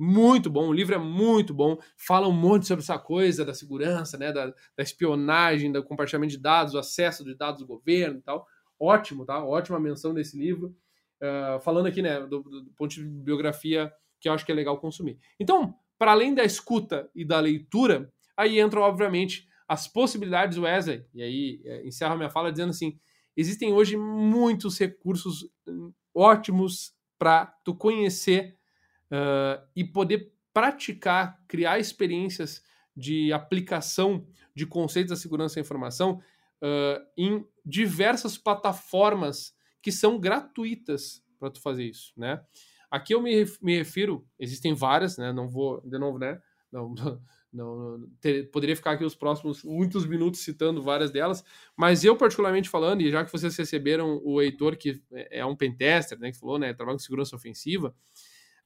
Muito bom, o livro é muito bom, fala um monte sobre essa coisa da segurança, né, da, da espionagem, do compartilhamento de dados, o acesso de dados do governo e tal. Ótimo, tá? Ótima menção desse livro. Uh, falando aqui, né, do, do, do ponto de biografia que eu acho que é legal consumir. Então, para além da escuta e da leitura, aí entra, obviamente, as possibilidades Wesley, e aí é, encerro a minha fala dizendo assim, existem hoje muitos recursos hum, ótimos para tu conhecer uh, e poder praticar, criar experiências de aplicação de conceitos da segurança da informação uh, em diversas plataformas que são gratuitas para tu fazer isso, né? Aqui eu me, me refiro, existem várias, né? Não vou, de novo, né? Não, não, ter, poderia ficar aqui os próximos muitos minutos citando várias delas, mas eu particularmente falando, e já que vocês receberam o Heitor, que é um pentester, né, que falou, né, trabalha com segurança ofensiva,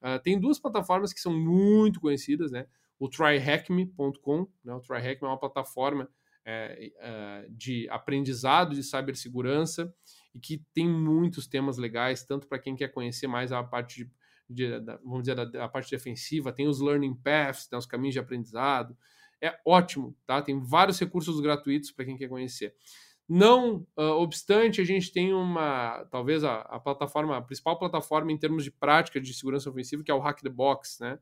uh, tem duas plataformas que são muito conhecidas, né, o tryhackme.com, né, o tryhackme é uma plataforma é, é, de aprendizado de cibersegurança e que tem muitos temas legais, tanto para quem quer conhecer mais a parte de de, da, vamos dizer, da, parte defensiva, tem os learning paths, tem os caminhos de aprendizado. É ótimo, tá? Tem vários recursos gratuitos para quem quer conhecer. Não uh, obstante, a gente tem uma, talvez a, a, plataforma, a principal plataforma em termos de prática de segurança ofensiva, que é o Hack the Box, né?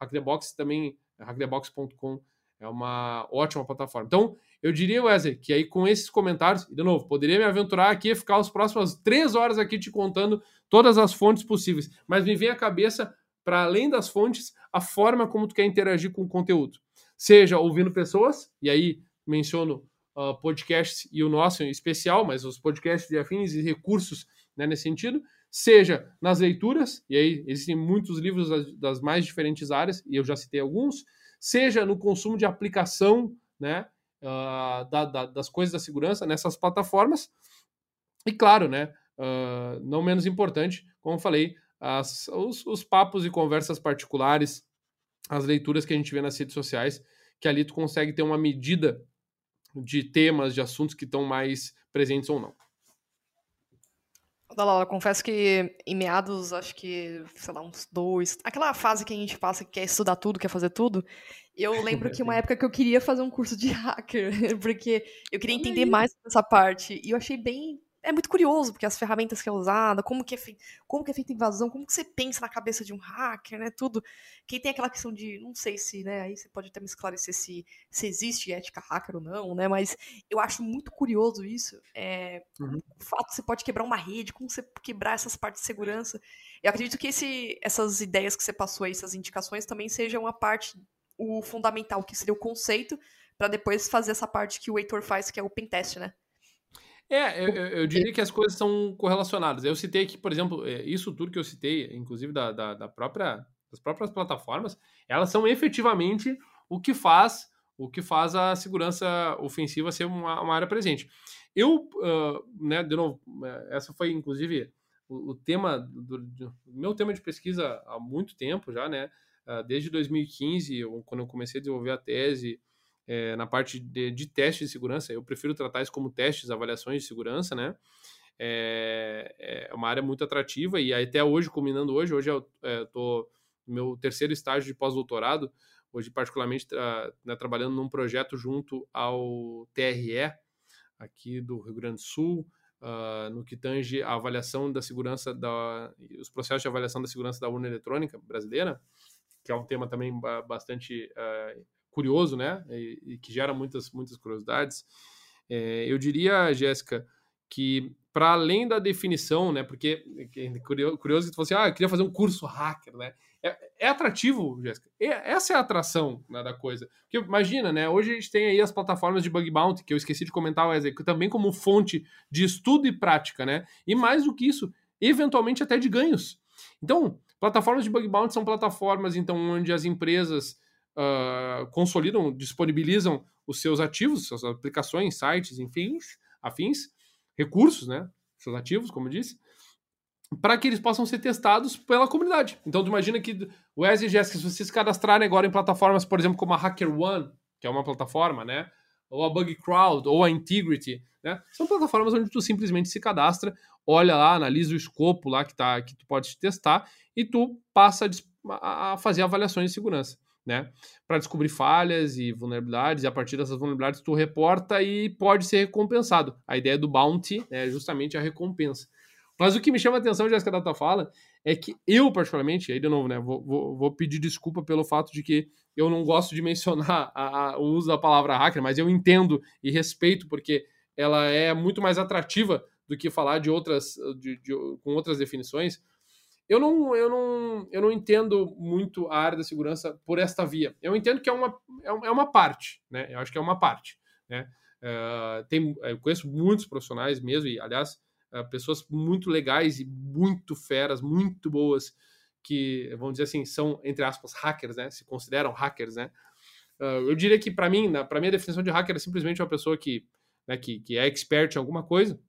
Hack the Box também, hackthebox.com é uma ótima plataforma. Então, eu diria, Wesley, que aí com esses comentários, de novo, poderia me aventurar aqui e ficar as próximas três horas aqui te contando todas as fontes possíveis, mas me vem à cabeça, para além das fontes, a forma como tu quer interagir com o conteúdo. Seja ouvindo pessoas, e aí menciono uh, podcasts e o nosso em especial, mas os podcasts de afins e recursos né, nesse sentido, seja nas leituras, e aí existem muitos livros das, das mais diferentes áreas, e eu já citei alguns, seja no consumo de aplicação, né, uh, da, da, das coisas da segurança nessas plataformas. E claro, né, uh, não menos importante, como falei, as, os, os, papos e conversas particulares, as leituras que a gente vê nas redes sociais, que ali tu consegue ter uma medida de temas, de assuntos que estão mais presentes ou não. Dalala, confesso que em meados, acho que, sei lá, uns dois. Aquela fase que a gente passa que quer estudar tudo, quer fazer tudo. Eu lembro que uma época que eu queria fazer um curso de hacker, porque eu queria entender mais essa parte. E eu achei bem é muito curioso, porque as ferramentas que é usada, como que é, feito, como que é feita a invasão, como que você pensa na cabeça de um hacker, né, tudo. Quem tem aquela questão de, não sei se, né, aí você pode até me esclarecer se, se existe ética hacker ou não, né, mas eu acho muito curioso isso, é, uhum. o fato de você pode quebrar uma rede, como você quebrar essas partes de segurança. Eu acredito que esse, essas ideias que você passou aí, essas indicações, também sejam a parte, o fundamental, que seria o conceito, para depois fazer essa parte que o Heitor faz, que é o pentest, né? É, eu, eu, diria que as coisas são correlacionadas. Eu citei aqui, por exemplo, é, isso tudo que eu citei, inclusive da, da, da própria, das próprias plataformas, elas são efetivamente o que faz o que faz a segurança ofensiva ser uma, uma área presente. Eu, uh, né, de novo, é, essa foi inclusive o, o tema do, do, meu tema de pesquisa há muito tempo já, né? Uh, desde 2015, eu, quando eu comecei a desenvolver a tese, é, na parte de, de teste de segurança. Eu prefiro tratar isso como testes, avaliações de segurança, né? É, é uma área muito atrativa e até hoje, combinando hoje, hoje eu estou no meu terceiro estágio de pós-doutorado, hoje particularmente tra, né, trabalhando num projeto junto ao TRE, aqui do Rio Grande do Sul, uh, no que tange a avaliação da segurança, da, os processos de avaliação da segurança da urna eletrônica brasileira, que é um tema também bastante uh, curioso, né? E, e que gera muitas, muitas curiosidades. É, eu diria, Jéssica, que para além da definição, né? Porque é curioso, curioso que tu falou assim, ah, eu queria fazer um curso hacker, né? É, é atrativo, Jéssica. É, essa é a atração né, da coisa. Porque imagina, né? Hoje a gente tem aí as plataformas de bug bounty, que eu esqueci de comentar, Wesley, que também como fonte de estudo e prática, né? E mais do que isso, eventualmente até de ganhos. Então, plataformas de bug bounty são plataformas, então, onde as empresas uh, consolidam, disponibilizam os seus ativos, suas aplicações, sites, enfim, afins, recursos, né? Seus ativos, como eu disse, para que eles possam ser testados pela comunidade. Então, tu imagina que o Wesley e Jéssica, se vocês cadastrarem agora em plataformas, por exemplo, como a HackerOne, que é uma plataforma, né? Ou a BugCrowd, ou a Integrity, né? São plataformas onde tu simplesmente se cadastra, olha lá, analisa o escopo lá que, tá, que tu pode testar e tu passa a fazer avaliações de segurança né? Para descobrir falhas e vulnerabilidades, e a partir dessas vulnerabilidades tu reporta e pode ser recompensado. A ideia do bounty é justamente a recompensa. Mas o que me chama a atenção, Jéssica, da tua fala, é que eu, particularmente, aí de novo, né, vou, vou, vou pedir desculpa pelo fato de que eu não gosto de mencionar a, a, o uso da palavra hacker, mas eu entendo e respeito, porque ela é muito mais atrativa do que falar de outras, de, de, com outras definições. Eu não, eu, não, eu não entendo muito a área da segurança por esta via. Eu entendo que é uma, é, é uma parte, né? Eu acho que é uma parte, né? Uh, tem, eu conheço muitos profissionais mesmo, e aliás, uh, pessoas muito legais e muito feras, muito boas, que, vamos dizer assim, são, entre aspas, hackers, né? Se consideram hackers, né? Uh, eu diria que, para mim, para mim, a definição de hacker é simplesmente uma pessoa que, né, que, que é expert em alguma coisa.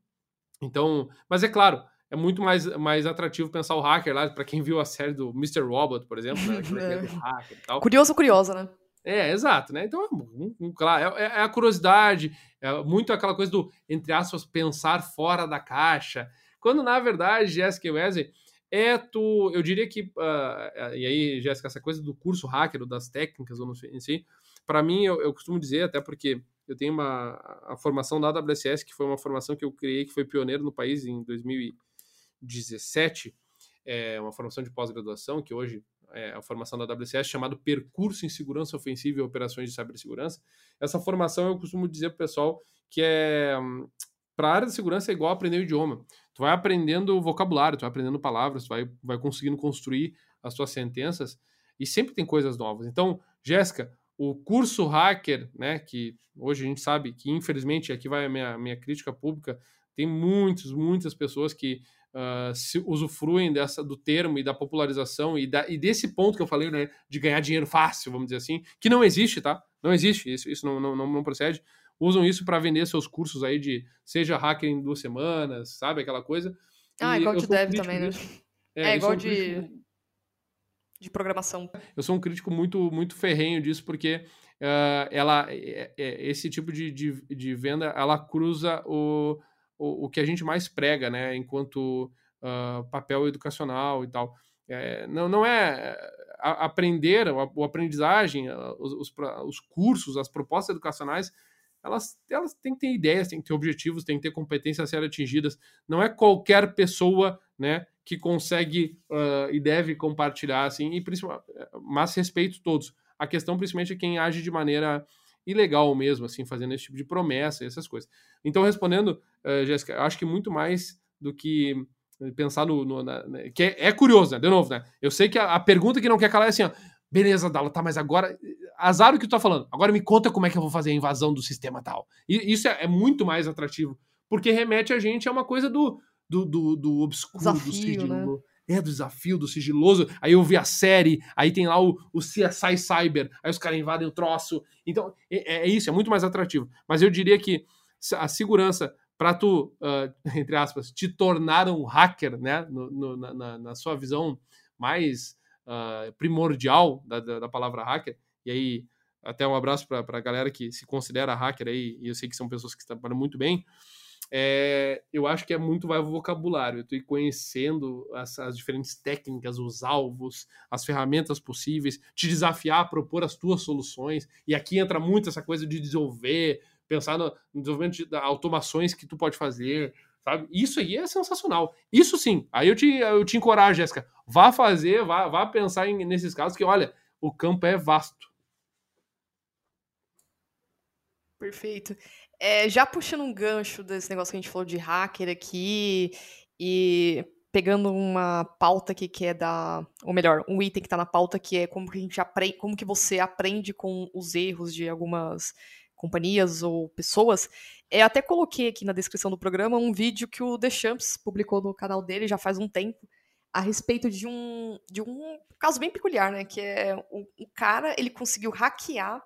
Então, mas é claro, é muito mais, mais atrativo pensar o hacker lá, para quem viu a série do Mr. Robot, por exemplo, né? É, é do hacker e tal. Curioso curiosa, né? É, exato, né? Então, um, um, claro, é, é, a curiosidade, é muito aquela coisa do, entre aspas, pensar fora da caixa. Quando, na verdade, Jessica e Wesley, é tu, eu diria que, uh, e aí, Jéssica, essa coisa do curso hacker, ou das técnicas, ou não sei, em si, para mim, eu, eu, costumo dizer, até porque eu tenho uma a formação da AWS, que foi uma formação que eu criei, que foi pioneiro no país em 2017, é uma formação de pós-graduação, que hoje é a formação da AWS, chamado Percurso em Segurança Ofensiva e Operações de Cibersegurança. Essa formação eu costumo dizer para o pessoal que é para a área de segurança é igual aprender o idioma. Tu vai aprendendo vocabulário, tu vai aprendendo palavras, tu vai, vai conseguindo construir as tuas sentenças e sempre tem coisas novas. Então, Jéssica, o curso hacker, né, que hoje a gente sabe que infelizmente aqui vai a minha, minha crítica pública, tem muitos, muitas pessoas que uh, se usufruem dessa do termo e da popularização e, da, e desse ponto que eu falei, né, de ganhar dinheiro fácil, vamos dizer assim, que não existe, tá? Não existe, isso, isso não, não, não procede. Usam isso para vender seus cursos aí de seja hacker em duas semanas, sabe? Aquela coisa. Ah, e igual de dev também, né? É, é igual de, de programação. Eu sou um crítico muito, muito ferrenho disso, porque uh, ela, é, é, esse tipo de, de, de, venda, ela cruza o, o, o que a gente mais prega, né, enquanto uh, papel educacional e tal. É, não, não é a, aprender, a, aprendizagem, os, os, os, cursos, as propostas educacionais, elas, elas têm que ter ideias, têm que ter objetivos, têm que ter competências a serem atingidas. Não é qualquer pessoa, né, que consegue uh, e deve compartilhar, assim, e mas respeito todos. A questão, principalmente, é quem age de maneira ilegal mesmo, assim, fazendo esse tipo de promessa essas coisas. Então, respondendo, uh, Jéssica, acho que muito mais do que pensar no. no na, né, que é, é, curioso, né? De novo, né? Eu sei que a, a, pergunta que não quer calar é assim, ó. Beleza, Dala, tá, mas agora. Azar o que tu tá falando. Agora me conta como é que eu vou fazer a invasão do sistema tal. E isso é, é muito mais atrativo. Porque remete a gente a uma coisa do, do, do, do obscuro, Desafio, do sigilo. Né? É, do desafio, do sigiloso. Aí eu vi a série, aí tem lá o, o CSI Cyber, aí os caras invadem o troço. Então, é, é, isso, é muito mais atrativo. Mas eu diria que a segurança para tu, uh, entre aspas, te tornar um hacker, né, no, no, na, na, sua visão mais uh, primordial da, da, da, palavra hacker, e aí até um abraço para a galera que se considera hacker aí, e eu sei que são pessoas que trabalham muito bem, é, eu acho que é muito vai o vocabulário, tu ir conhecendo as, as, diferentes técnicas, os alvos, as ferramentas possíveis, te desafiar a propor as tuas soluções, e aqui entra muito essa coisa de desenvolver, pensar no, desenvolvimento de automações que tu pode fazer, sabe? Isso aí é sensacional. Isso sim, aí eu te, eu te encorajo, Jéssica, vá fazer, vá, vá pensar em, nesses casos, que olha, o campo é vasto. Perfeito. É, já puxando um gancho desse negócio que a gente falou de hacker aqui e pegando uma pauta aqui que é da, ou melhor, um item que está na pauta que é como que a gente aprende, como que você aprende com os erros de algumas companhias ou pessoas. Eu até coloquei aqui na descrição do programa um vídeo que o Deschamps publicou no canal dele já faz um tempo a respeito de um de um caso bem peculiar, né? Que é o cara ele conseguiu hackear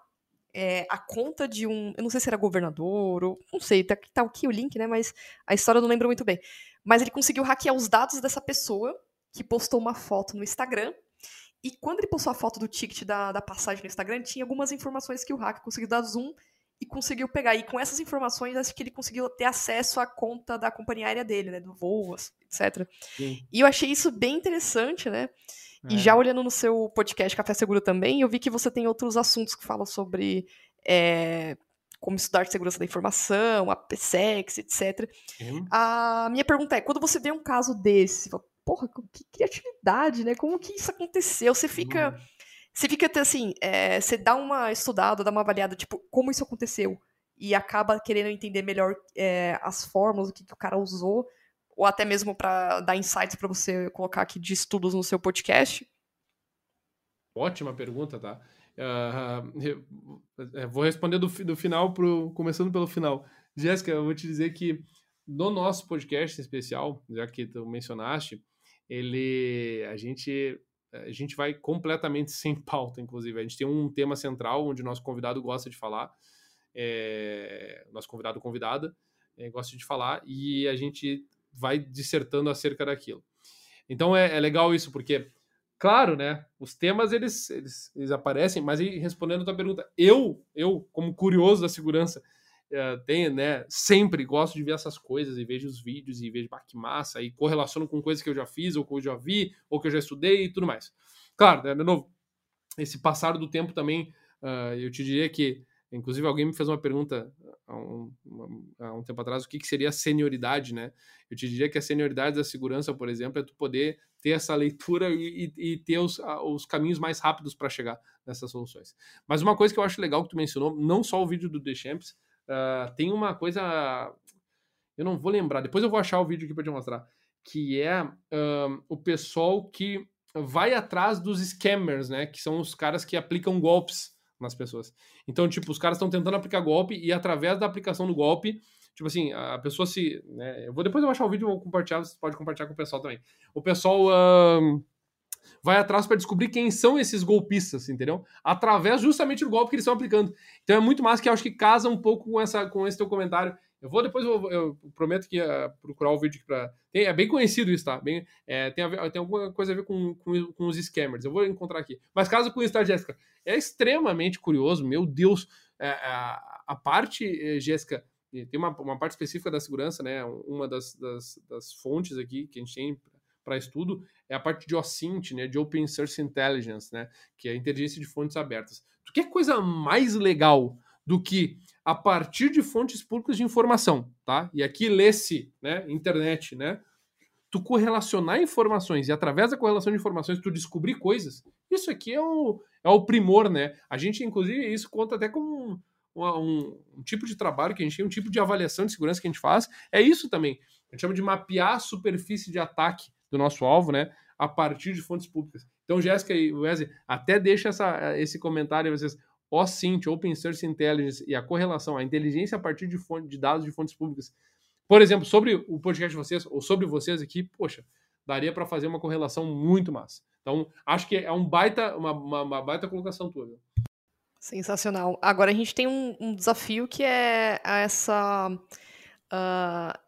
é, a conta de um. Eu não sei se era governador, ou não sei, tá, tá aqui o link, né? Mas a história eu não lembro muito bem. Mas ele conseguiu hackear os dados dessa pessoa que postou uma foto no Instagram. E quando ele postou a foto do ticket da, da passagem no Instagram, tinha algumas informações que o hacker conseguiu dar zoom e conseguiu pegar. E com essas informações, acho que ele conseguiu ter acesso à conta da companhia aérea dele, né? Do voo, etc. Sim. E eu achei isso bem interessante, né? É. E já olhando no seu podcast Café Seguro também, eu vi que você tem outros assuntos que falam sobre é, como estudar segurança da informação, a PSEX, etc. Uhum. A minha pergunta é, quando você vê um caso desse, fala, porra, que criatividade, né? Como que isso aconteceu? Você fica... Uhum. Você fica assim, é, você dá uma estudada, dá uma avaliada, tipo, como isso aconteceu? E acaba querendo entender melhor é, as formas, o que, que o cara usou ou até mesmo para dar insights para você colocar aqui de estudos no seu podcast? Ótima pergunta, tá? Uh, vou responder do, do final pro começando pelo final. Jéssica, eu vou te dizer que no nosso podcast especial, já que tu mencionaste, ele a gente a gente vai completamente sem pauta, inclusive. A gente tem um tema central onde o nosso convidado gosta de falar, é, nosso convidado convidada é, gosta de falar, e a gente vai dissertando acerca daquilo. Então é, é legal isso, porque, claro, né, os temas eles, eles, eles aparecem, mas aí, respondendo a tua pergunta, eu, eu, como curioso da segurança, uh, tem, né? Sempre gosto de ver essas coisas e vejo os vídeos e vejo, que massa, e correlaciono com coisas que eu já fiz, ou que eu já vi, ou que eu já estudei e tudo mais. Claro, né, de novo, esse passar do tempo também, uh, eu te diria que, inclusive, alguém me fez uma pergunta há um, há um tempo atrás, o que, que seria a senioridade, né? Eu te diria que a senioridade da segurança, por exemplo, é tu poder ter essa leitura e, e, e ter os, os caminhos mais rápidos para chegar nessas soluções. Mas uma coisa que eu acho legal que tu mencionou, não só o vídeo do The Champs, uh, tem uma coisa. Eu não vou lembrar, depois eu vou achar o vídeo aqui para te mostrar. Que é uh, o pessoal que vai atrás dos scammers, né? Que são os caras que aplicam golpes nas pessoas. Então, tipo, os caras estão tentando aplicar golpe e através da aplicação do golpe, tipo assim, a pessoa se. Né, eu vou depois eu achar o vídeo e vou compartilhar, você pode compartilhar com o pessoal também. O pessoal. Uh, vai atrás para descobrir quem são esses golpistas, entendeu? Através justamente do golpe que eles estão aplicando. Então é muito mais que eu acho que casa um pouco com, essa, com esse teu comentário. Eu vou depois, eu, eu prometo que ia procurar o vídeo para. É bem conhecido isso, tá? Bem, é, tem, ver, tem alguma coisa a ver com, com, com, os scammers. Eu vou encontrar aqui. Mas caso com isso, tá, Jéssica? É extremamente curioso, meu Deus. É, a, a, parte, eh, Jéssica, tem uma, uma parte específica da segurança, né? Uma das, das, das fontes aqui que a gente tem para estudo é a parte de OSINT, né, de Open Source Intelligence, né, que é a inteligência de fontes abertas. Tu quer coisa mais legal do que a partir de fontes públicas de informação, tá? E aqui lê-se, né, internet, né? Tu correlacionar informações e através da correlação de informações tu descobrir coisas. Isso aqui é o, é o primor, né? A gente, inclusive, isso conta até com um, um, um, tipo de trabalho que a gente tem, um tipo de avaliação de segurança que a gente faz. É isso também. A gente chama de mapear a superfície de ataque do nosso alvo, né? A partir de fontes públicas. Então, Jéssica e Wesley, até deixa essa, esse comentário vocês. OSINT, Open Source Intelligence e a correlação, a inteligência a partir de, fonte, de dados de fontes públicas. Por exemplo, sobre o podcast de vocês, ou sobre vocês aqui, poxa, daria para fazer uma correlação muito massa. Então, acho que é um baita, uma, uma, uma baita colocação tua. Viu? Sensacional. Agora a gente tem um, um desafio que é essa uh,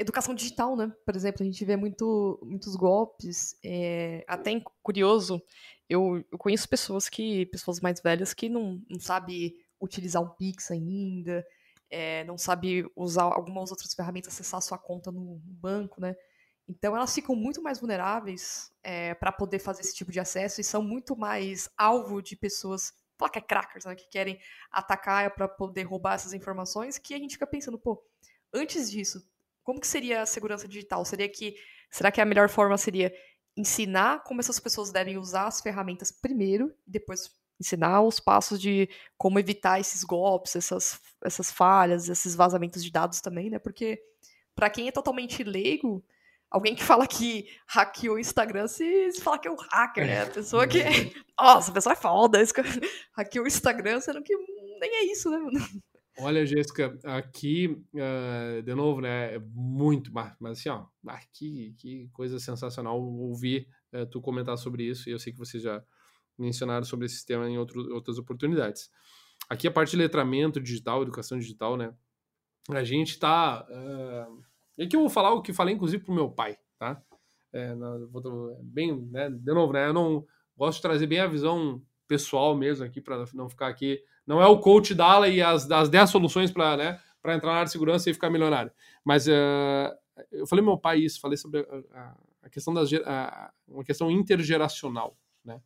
educação digital, né? Por exemplo, a gente vê muito, muitos golpes. É, até curioso, eu, eu, conheço pessoas que, pessoas mais velhas que não, não sabem utilizar o Pix ainda, é, não sabe usar algumas outras ferramentas, acessar sua conta no banco, né? Então elas ficam muito mais vulneráveis é, para poder fazer esse tipo de acesso e são muito mais alvo de pessoas, falar que é crackers, né, que querem atacar para poder roubar essas informações, que a gente fica pensando, pô, antes disso, como que seria a segurança digital? Seria que será que a melhor forma seria ensinar como essas pessoas devem usar as ferramentas primeiro, e depois ensinar os passos de como evitar esses golpes, essas, essas falhas, esses vazamentos de dados também, né? Porque para quem é totalmente leigo, alguém que fala que hackeou o Instagram se, se fala que é um hacker, né? A pessoa que. Nossa, a pessoa é foda, hackeou o Instagram, sendo que nem é isso, né? Olha, Jéssica, aqui, uh, de novo, né, é muito, mas, mas assim, ó, ah, que, que coisa sensacional ouvir uh, tu comentar sobre isso, e eu sei que vocês já mencionaram sobre esse tema em outro, outras oportunidades. Aqui a parte de letramento digital, educação digital, né, a gente tá, uh, e aqui eu vou falar o que falei, inclusive, pro meu pai, tá? É, vou, bem, né, de novo, né, eu não gosto de trazer bem a visão pessoal mesmo aqui, para não ficar aqui não é o coach Dala e as, as 10 soluções para né, entrar na área de segurança e ficar milionário. Mas uh, eu falei meu pai isso, falei sobre a, a questão das a, uma questão intergeracional, né?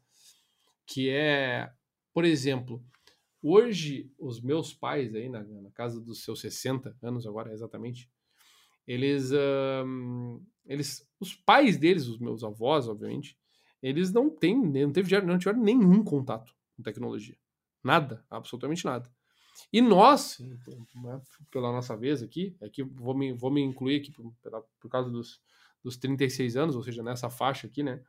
Que é, por exemplo, hoje os meus pais aí na, na casa dos seus 60 anos agora exatamente, eles uh, eles os pais deles, os meus avós, obviamente, eles não têm, não teve não tiveram nenhum contato com tecnologia. Nada, absolutamente nada. E nós, né, pela nossa vez aqui, aqui vou me, vou me incluir aqui por, por causa dos, dos 36 anos, ou seja, nessa faixa aqui, né?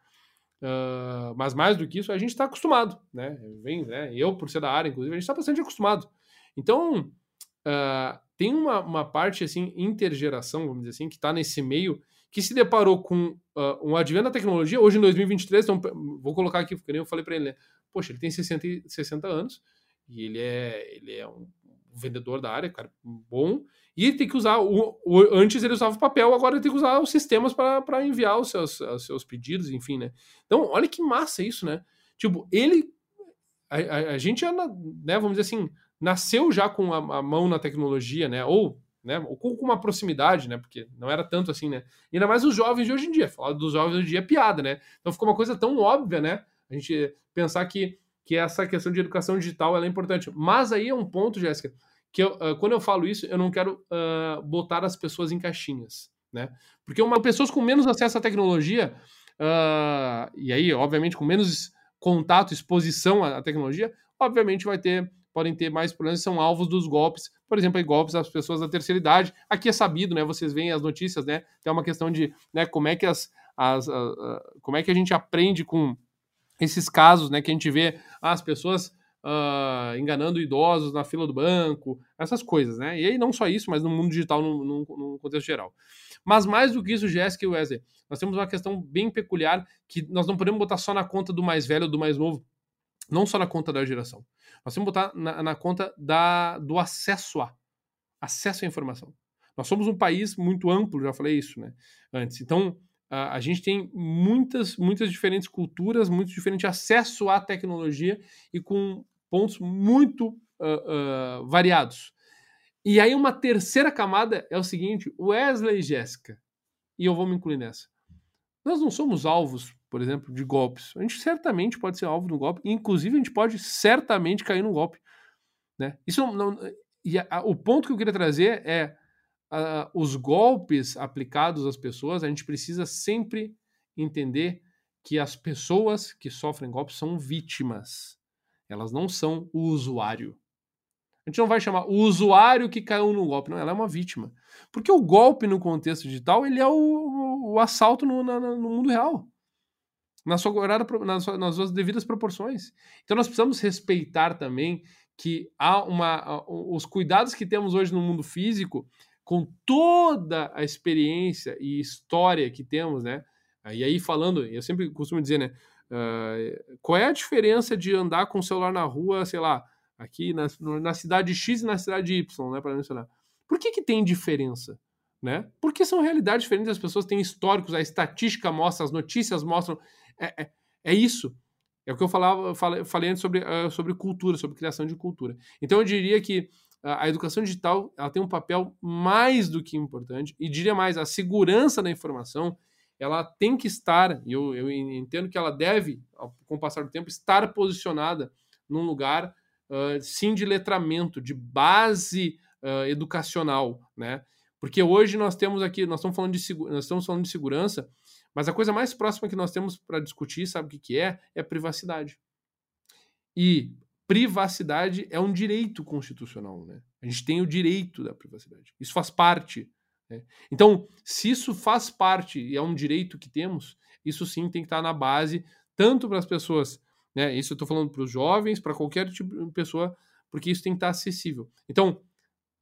Uh, mas mais do que isso, a gente está acostumado, né? Vem, né? Eu, por ser da área, inclusive, a gente está bastante acostumado. Então, uh, tem uma, uma parte, assim, intergeração, vamos dizer assim, que está nesse meio, que se deparou com uh, um advento da tecnologia, hoje em 2023, então, vou colocar aqui, porque nem eu falei para ele, né? Poxa, ele tem 60, 60 anos e ele é, ele é um vendedor da área, cara, bom, e ele tem que usar, o, o antes ele usava papel, agora ele tem que usar os sistemas para enviar os seus, os seus pedidos, enfim, né? Então, olha que massa isso, né? Tipo, ele, a, a, a gente, né, vamos dizer assim, nasceu já com a, a mão na tecnologia, né? Ou né? Ou com uma proximidade, né? Porque não era tanto assim, né? E ainda mais os jovens de hoje em dia. Falar dos jovens hoje em dia é piada, né? Então ficou uma coisa tão óbvia, né? A gente pensar que, que essa questão de educação digital é importante. Mas aí é um ponto, Jéssica, que eu, uh, quando eu falo isso, eu não quero uh, botar as pessoas em caixinhas, né? Porque uma pessoas com menos acesso à tecnologia, uh, e aí, obviamente, com menos contato, exposição à tecnologia, obviamente vai ter podem ter mais problemas são alvos dos golpes, por exemplo, aí, golpes às pessoas da terceira idade. Aqui é sabido, né? Vocês veem as notícias, né? Tem uma questão de, né? Como é que as, as a, a, como é que a gente aprende com esses casos, né? Que a gente vê ah, as pessoas uh, enganando idosos na fila do banco, essas coisas, né? E aí não só isso, mas no mundo digital, no contexto geral. Mas mais do que isso, Jéssica e Wesley, nós temos uma questão bem peculiar que nós não podemos botar só na conta do mais velho ou do mais novo, não só na conta da geração. Nós temos que botar na, na conta da, do acesso a. Acesso à informação. Nós somos um país muito amplo, já falei isso né, antes. Então, a, a gente tem muitas, muitas diferentes culturas, muito diferente acesso à tecnologia e com pontos muito uh, uh, variados. E aí, uma terceira camada é o seguinte: Wesley e Jéssica, e eu vou me incluir nessa. Nós não somos alvos por exemplo, de golpes. A gente certamente pode ser alvo de um golpe, inclusive a gente pode certamente cair num golpe. Né? Isso não, e a, o ponto que eu queria trazer é uh, os golpes aplicados às pessoas, a gente precisa sempre entender que as pessoas que sofrem golpes são vítimas. Elas não são o usuário. A gente não vai chamar o usuário que caiu no golpe, não, ela é uma vítima. Porque o golpe no contexto digital, ele é o, o, assalto no, na, no mundo real na sua, nas, nas suas devidas proporções. Então nós precisamos respeitar também que há uma os cuidados que temos hoje no mundo físico com toda a experiência e história que temos, né? E aí falando, eu sempre costumo dizer, né? Uh, qual é a diferença de andar com o celular na rua, sei lá, aqui na, na cidade X e na cidade Y, né? Para mencionar. Por que, que tem diferença? Né? Porque são realidades diferentes, as pessoas têm históricos, a estatística mostra, as notícias mostram. É, é, é isso. É o que eu falava, falei, falei antes sobre, uh, sobre cultura, sobre criação de cultura. Então eu diria que a educação digital ela tem um papel mais do que importante e diria mais a segurança da informação ela tem que estar e eu, eu entendo que ela deve com o passar do tempo estar posicionada num lugar uh, sim de letramento de base uh, educacional né porque hoje nós temos aqui nós estamos falando de nós estamos falando de segurança mas a coisa mais próxima que nós temos para discutir, sabe o que, que é? É privacidade. E privacidade é um direito constitucional, né? A gente tem o direito da privacidade. Isso faz parte. Né? Então, se isso faz parte e é um direito que temos, isso sim tem que estar na base, tanto para as pessoas, né? Isso eu estou falando para os jovens, para qualquer tipo de pessoa, porque isso tem que estar acessível. Então,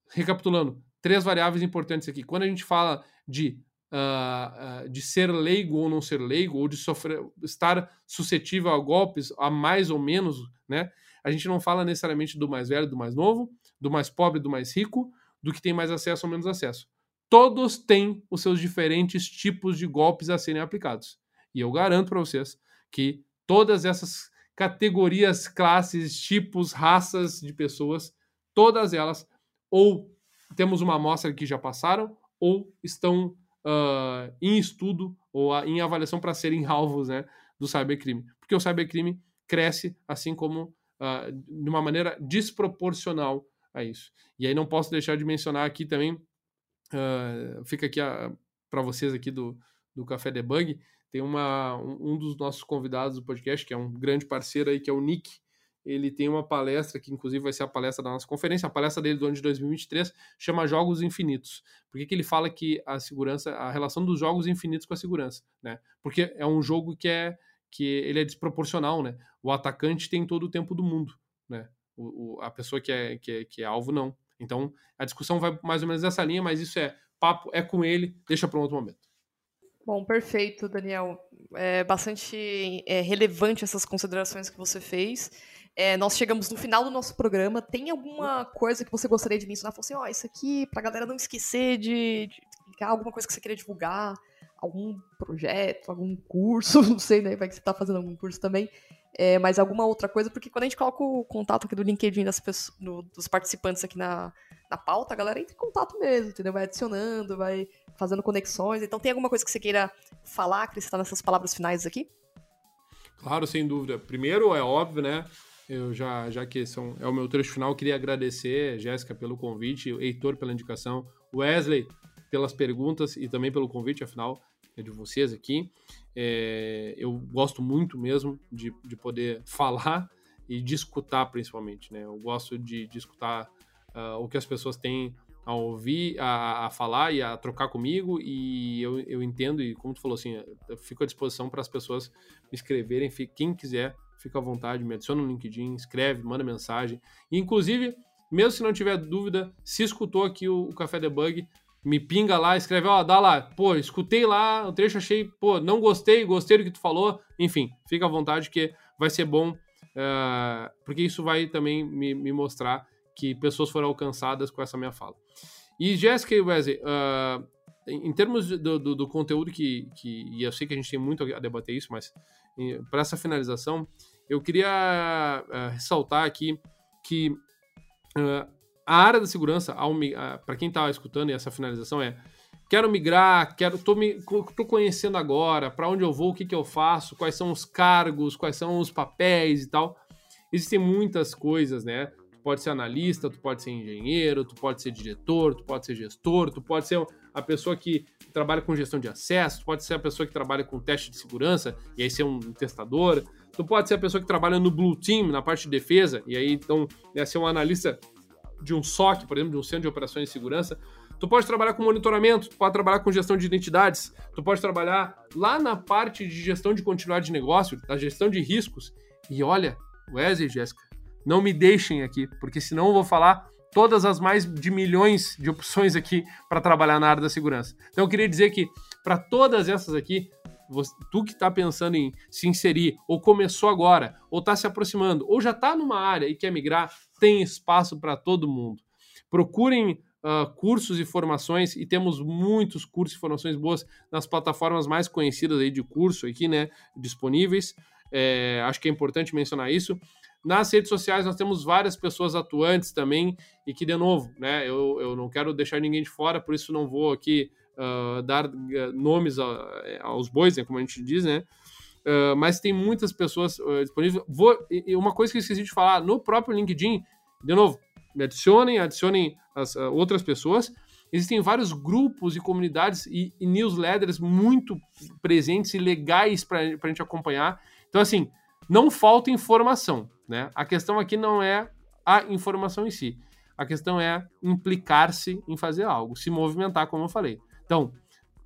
recapitulando, três variáveis importantes aqui. Quando a gente fala de uh, uh, de ser leigo ou não ser leigo, ou de sofrer, estar suscetível a golpes, a mais ou menos, né? A gente não fala necessariamente do mais velho, do mais novo, do mais pobre, do mais rico, do que tem mais acesso ou menos acesso. Todos têm os seus diferentes tipos de golpes a serem aplicados. E eu garanto para vocês que todas essas categorias, classes, tipos, raças de pessoas, todas elas ou temos uma amostra que já passaram ou estão uh, em estudo ou em avaliação para serem alvos né, do cybercrime. Porque o cybercrime cresce assim como uh, de uma maneira desproporcional a isso. E aí não posso deixar de mencionar aqui também, uh, fica aqui para vocês aqui do, do Café Debug, tem uma, um, dos nossos convidados do podcast, que é um grande parceiro aí, que é o Nick, ele tem uma palestra que inclusive vai ser a palestra da nossa conferência, a palestra dele do ano de 2023 chama Jogos Infinitos. Por que, que ele fala que a segurança, a relação dos jogos infinitos com a segurança, né? Porque é um jogo que é que ele é desproporcional, né? O atacante tem todo o tempo do mundo, né? O, o, a pessoa que é, que é que é alvo não. Então a discussão vai mais ou menos nessa linha, mas isso é papo, é com ele, deixa para um outro momento. Bom, perfeito, Daniel. É bastante é, relevante essas considerações que você fez. É, nós chegamos no final do nosso programa. Tem alguma coisa que você gostaria de mencionar? Falou assim, ó, oh, isso aqui, pra galera não esquecer de, de explicar, alguma coisa que você queria divulgar, algum projeto, algum curso, não sei, né? Vai que você tá fazendo algum curso também. é, mais alguma outra coisa, porque quando a gente coloca o contato aqui do LinkedIn das pessoas, do, dos participantes aqui na, na pauta, a galera entra em contato mesmo, entendeu? Vai adicionando, vai fazendo conexões. Então tem alguma coisa que você queira falar, acrescentar nessas palavras finais aqui? Claro, sem dúvida. Primeiro, é óbvio, né? Eu já, já que são, é o meu trecho final, queria agradecer, Jéssica, pelo convite, Heitor pela indicação, Wesley pelas perguntas e também pelo convite, afinal, de vocês aqui. É, eu gosto muito mesmo de, de poder falar e de escutar, principalmente, né? Eu gosto de, de escutar uh, o que as pessoas têm a ouvir, a, a, falar e a trocar comigo, e eu, eu entendo, e como tu falou assim, eu fico à disposição para as pessoas me escreverem, quem quiser, fica à vontade, me adiciona no LinkedIn, escreve, manda mensagem, e, inclusive, mesmo se não tiver dúvida, se escutou aqui o, o Café Debug, me pinga lá, escreve, ó, dá lá, pô, escutei lá o trecho, achei, pô, não gostei, gostei do que tu falou, enfim, fica à vontade que vai ser bom, uh, porque isso vai também me, me, mostrar que pessoas foram alcançadas com essa minha fala. E Jéssica e Wesley, uh, em termos do, do, do, conteúdo que, que, e eu sei que a gente tem muito a debater isso, mas para essa finalização, eu queria uh, ressaltar aqui que a área da segurança, para quem está escutando e essa finalização é quero migrar, quero tô, me, tô conhecendo agora, para onde eu vou, o que, que eu faço, quais são os cargos, quais são os papéis e tal. Existem muitas coisas, né? Tu pode ser analista, tu pode ser engenheiro, tu pode ser diretor, tu pode ser gestor, tu pode ser a pessoa que trabalha com gestão de acesso, tu pode ser a pessoa que trabalha com teste de segurança e aí ser um testador, tu pode ser a pessoa que trabalha no Blue Team, na parte de defesa, e aí então é ser um analista de um SOC, por exemplo, de um centro de operações de segurança, tu pode trabalhar com monitoramento, tu pode trabalhar com gestão de identidades, tu pode trabalhar lá na parte de gestão de continuidade de negócio, da gestão de riscos. E olha, Wesley e Jéssica, não me deixem aqui, porque senão eu vou falar todas as mais de milhões de opções aqui para trabalhar na área da segurança. Então eu queria dizer que para todas essas aqui, tu que está pensando em se inserir, ou começou agora, ou está se aproximando, ou já está numa área e quer migrar, tem espaço para todo mundo. Procurem uh, cursos e formações, e temos muitos cursos e formações boas nas plataformas mais conhecidas aí de curso aqui, né, disponíveis. É, acho que é importante mencionar isso. Nas redes sociais nós temos várias pessoas atuantes também, e que, de novo, né, eu, eu não quero deixar ninguém de fora, por isso não vou aqui uh, dar uh, nomes aos bois, né, como a gente diz, né? Uh, mas tem muitas pessoas uh, disponíveis. Vou, e uma coisa que eu esqueci de falar, no próprio LinkedIn, de novo, me adicionem, adicionem as outras pessoas. Existem vários grupos e comunidades e, e newsletters muito presentes e legais para a gente acompanhar. Então, assim, não falta informação, né? A questão aqui não é a informação em si. A questão é implicar-se em fazer algo, se movimentar, como eu falei. Então,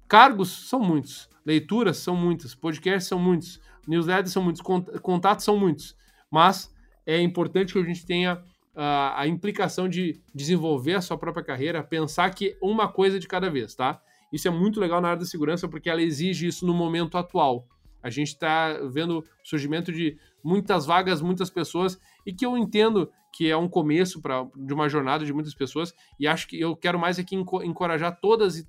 cargos são muitos. Leituras são muitas, podcasts são muitos, newsletters são muitos, contatos são muitos. Mas é importante que a gente tenha uh, a implicação de desenvolver a sua própria carreira, pensar que uma coisa de cada vez, tá? Isso é muito legal na área da segurança porque ela exige isso no momento atual. A gente está vendo surgimento de muitas vagas, muitas pessoas, e que eu entendo que é um começo pra, de uma jornada de muitas pessoas, e acho que eu quero mais aqui encorajar todas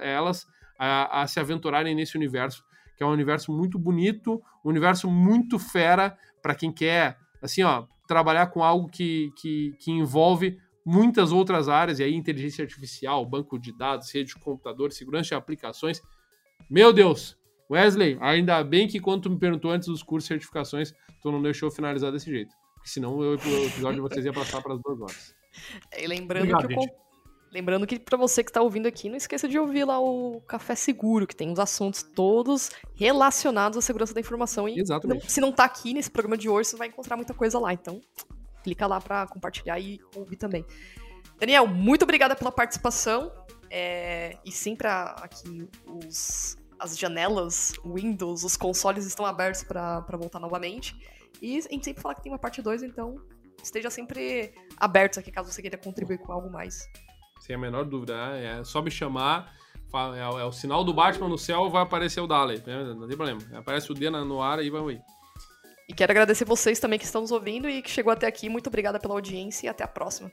elas a, a se aventurarem nesse universo, que é um universo muito bonito, um universo muito fera para quem quer, assim, ó, trabalhar com algo que, que, que envolve muitas outras áreas, e aí inteligência artificial, banco de dados, rede de computador, segurança de aplicações. Meu Deus! Wesley, ainda bem que quando tu me perguntou antes dos cursos e certificações, tu não deixou finalizar desse jeito. Porque senão o episódio de vocês ia passar para as duas horas. E lembrando Obrigado, que o, Lembrando que para você que está ouvindo aqui, não esqueça de ouvir lá o Café Seguro, que tem os assuntos todos relacionados à segurança da informação. E Exatamente. Não, se não está aqui nesse programa de hoje, você vai encontrar muita coisa lá. Então, clica lá para compartilhar e ouvir também. Daniel, muito obrigada pela participação. É, e sempre aqui os, as janelas, Windows, os consoles estão abertos para voltar novamente. E a gente sempre fala que tem uma parte 2, então esteja sempre aberto aqui caso você queira contribuir com algo mais. Sem a menor dúvida. Né? É só me chamar. É, é, o sinal do Batman no céu, vai aparecer o Dali. Né? Não tem problema. Aparece o D no ar e vai aí. E quero agradecer vocês também que estão nos ouvindo e que chegou até aqui. Muito obrigada pela audiência e até a próxima.